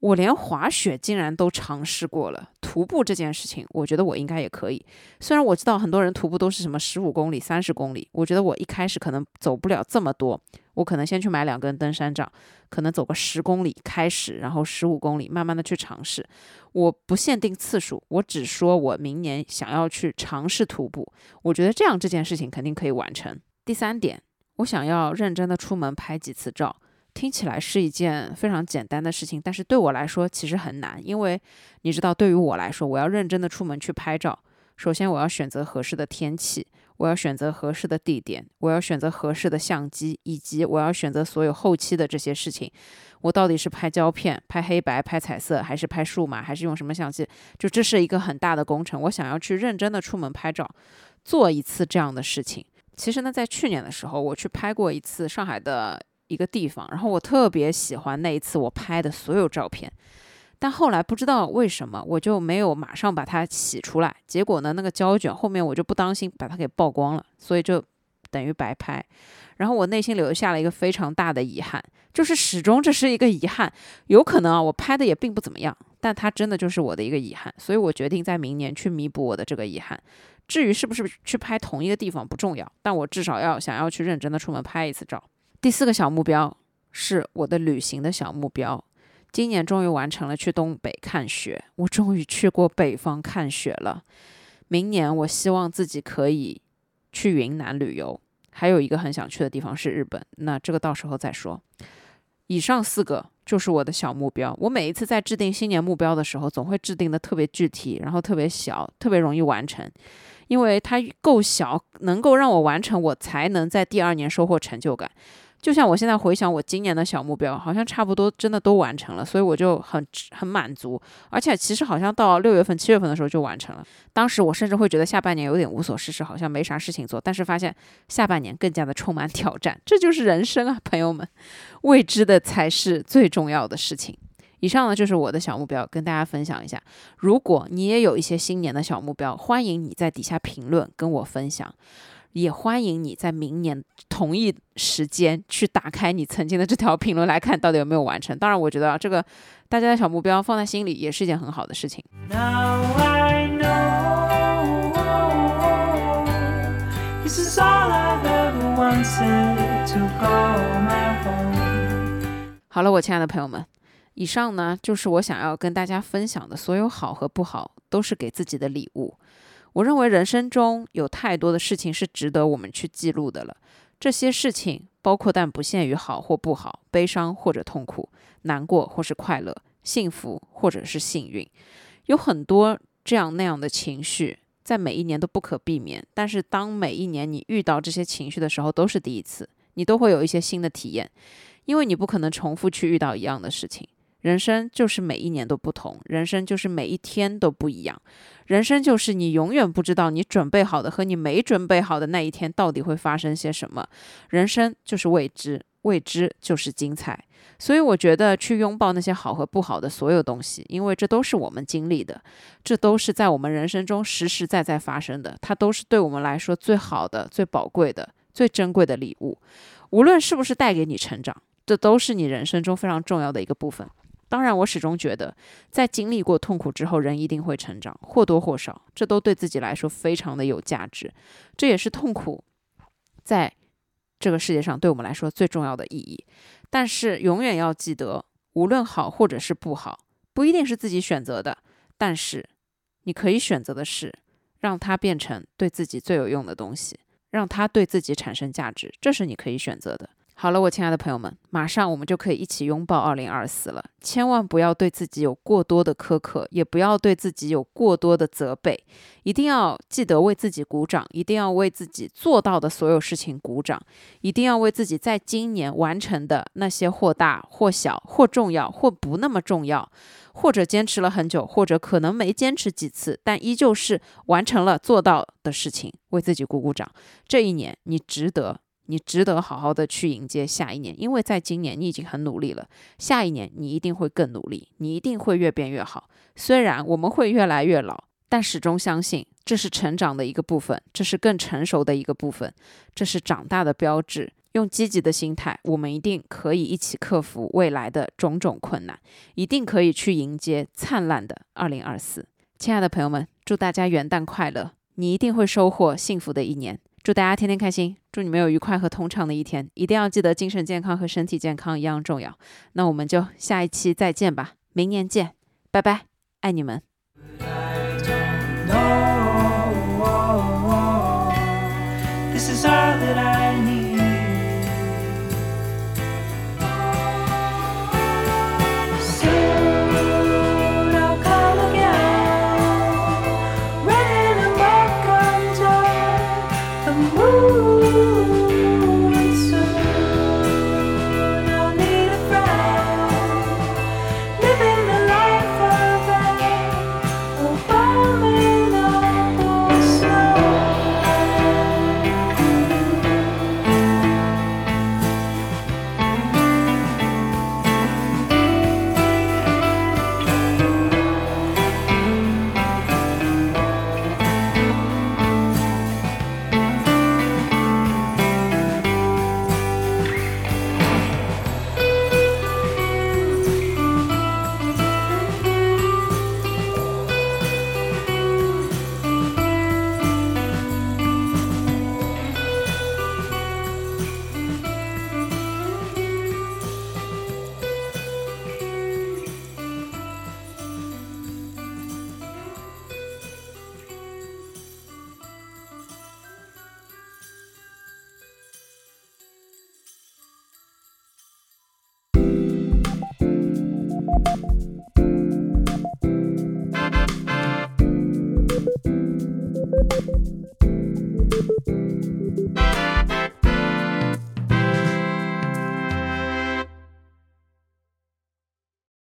我连滑雪竟然都尝试过了，徒步这件事情，我觉得我应该也可以。虽然我知道很多人徒步都是什么十五公里、三十公里，我觉得我一开始可能走不了这么多，我可能先去买两根登山杖，可能走个十公里开始，然后十五公里，慢慢的去尝试。我不限定次数，我只说我明年想要去尝试徒步，我觉得这样这件事情肯定可以完成。第三点，我想要认真的出门拍几次照。听起来是一件非常简单的事情，但是对我来说其实很难，因为你知道，对于我来说，我要认真的出门去拍照，首先我要选择合适的天气，我要选择合适的地点，我要选择合适的相机，以及我要选择所有后期的这些事情。我到底是拍胶片、拍黑白、拍彩色，还是拍数码，还是用什么相机？就这是一个很大的工程。我想要去认真的出门拍照，做一次这样的事情。其实呢，在去年的时候，我去拍过一次上海的。一个地方，然后我特别喜欢那一次我拍的所有照片，但后来不知道为什么我就没有马上把它洗出来，结果呢，那个胶卷后面我就不当心把它给曝光了，所以就等于白拍。然后我内心留下了一个非常大的遗憾，就是始终这是一个遗憾。有可能啊，我拍的也并不怎么样，但它真的就是我的一个遗憾，所以我决定在明年去弥补我的这个遗憾。至于是不是去拍同一个地方不重要，但我至少要想要去认真的出门拍一次照。第四个小目标是我的旅行的小目标，今年终于完成了去东北看雪，我终于去过北方看雪了。明年我希望自己可以去云南旅游，还有一个很想去的地方是日本，那这个到时候再说。以上四个就是我的小目标。我每一次在制定新年目标的时候，总会制定的特别具体，然后特别小，特别容易完成，因为它够小，能够让我完成，我才能在第二年收获成就感。就像我现在回想我今年的小目标，好像差不多真的都完成了，所以我就很很满足。而且其实好像到六月份、七月份的时候就完成了。当时我甚至会觉得下半年有点无所事事，好像没啥事情做。但是发现下半年更加的充满挑战，这就是人生啊，朋友们，未知的才是最重要的事情。以上呢就是我的小目标，跟大家分享一下。如果你也有一些新年的小目标，欢迎你在底下评论跟我分享。也欢迎你在明年同一时间去打开你曾经的这条评论来看到底有没有完成。当然，我觉得啊，这个大家的小目标放在心里也是一件很好的事情。好了，我亲爱的朋友们，以上呢就是我想要跟大家分享的所有好和不好，都是给自己的礼物。我认为人生中有太多的事情是值得我们去记录的了。这些事情包括但不限于好或不好、悲伤或者痛苦、难过或是快乐、幸福或者是幸运，有很多这样那样的情绪，在每一年都不可避免。但是当每一年你遇到这些情绪的时候，都是第一次，你都会有一些新的体验，因为你不可能重复去遇到一样的事情。人生就是每一年都不同，人生就是每一天都不一样，人生就是你永远不知道你准备好的和你没准备好的那一天到底会发生些什么。人生就是未知，未知就是精彩。所以我觉得去拥抱那些好和不好的所有东西，因为这都是我们经历的，这都是在我们人生中实实在在发生的，它都是对我们来说最好的、最宝贵的、最珍贵的礼物。无论是不是带给你成长，这都是你人生中非常重要的一个部分。当然，我始终觉得，在经历过痛苦之后，人一定会成长，或多或少，这都对自己来说非常的有价值。这也是痛苦在这个世界上对我们来说最重要的意义。但是，永远要记得，无论好或者是不好，不一定是自己选择的。但是，你可以选择的是，让它变成对自己最有用的东西，让它对自己产生价值，这是你可以选择的。好了，我亲爱的朋友们，马上我们就可以一起拥抱二零二四了。千万不要对自己有过多的苛刻，也不要对自己有过多的责备，一定要记得为自己鼓掌，一定要为自己做到的所有事情鼓掌，一定要为自己在今年完成的那些或大或小、或重要或不那么重要，或者坚持了很久，或者可能没坚持几次，但依旧是完成了做到的事情，为自己鼓鼓掌。这一年，你值得。你值得好好的去迎接下一年，因为在今年你已经很努力了，下一年你一定会更努力，你一定会越变越好。虽然我们会越来越老，但始终相信这是成长的一个部分，这是更成熟的一个部分，这是长大的标志。用积极的心态，我们一定可以一起克服未来的种种困难，一定可以去迎接灿烂的二零二四。亲爱的朋友们，祝大家元旦快乐！你一定会收获幸福的一年。祝大家天天开心，祝你们有愉快和通畅的一天。一定要记得精神健康和身体健康一样重要。那我们就下一期再见吧，明年见，拜拜，爱你们。This is all that I need.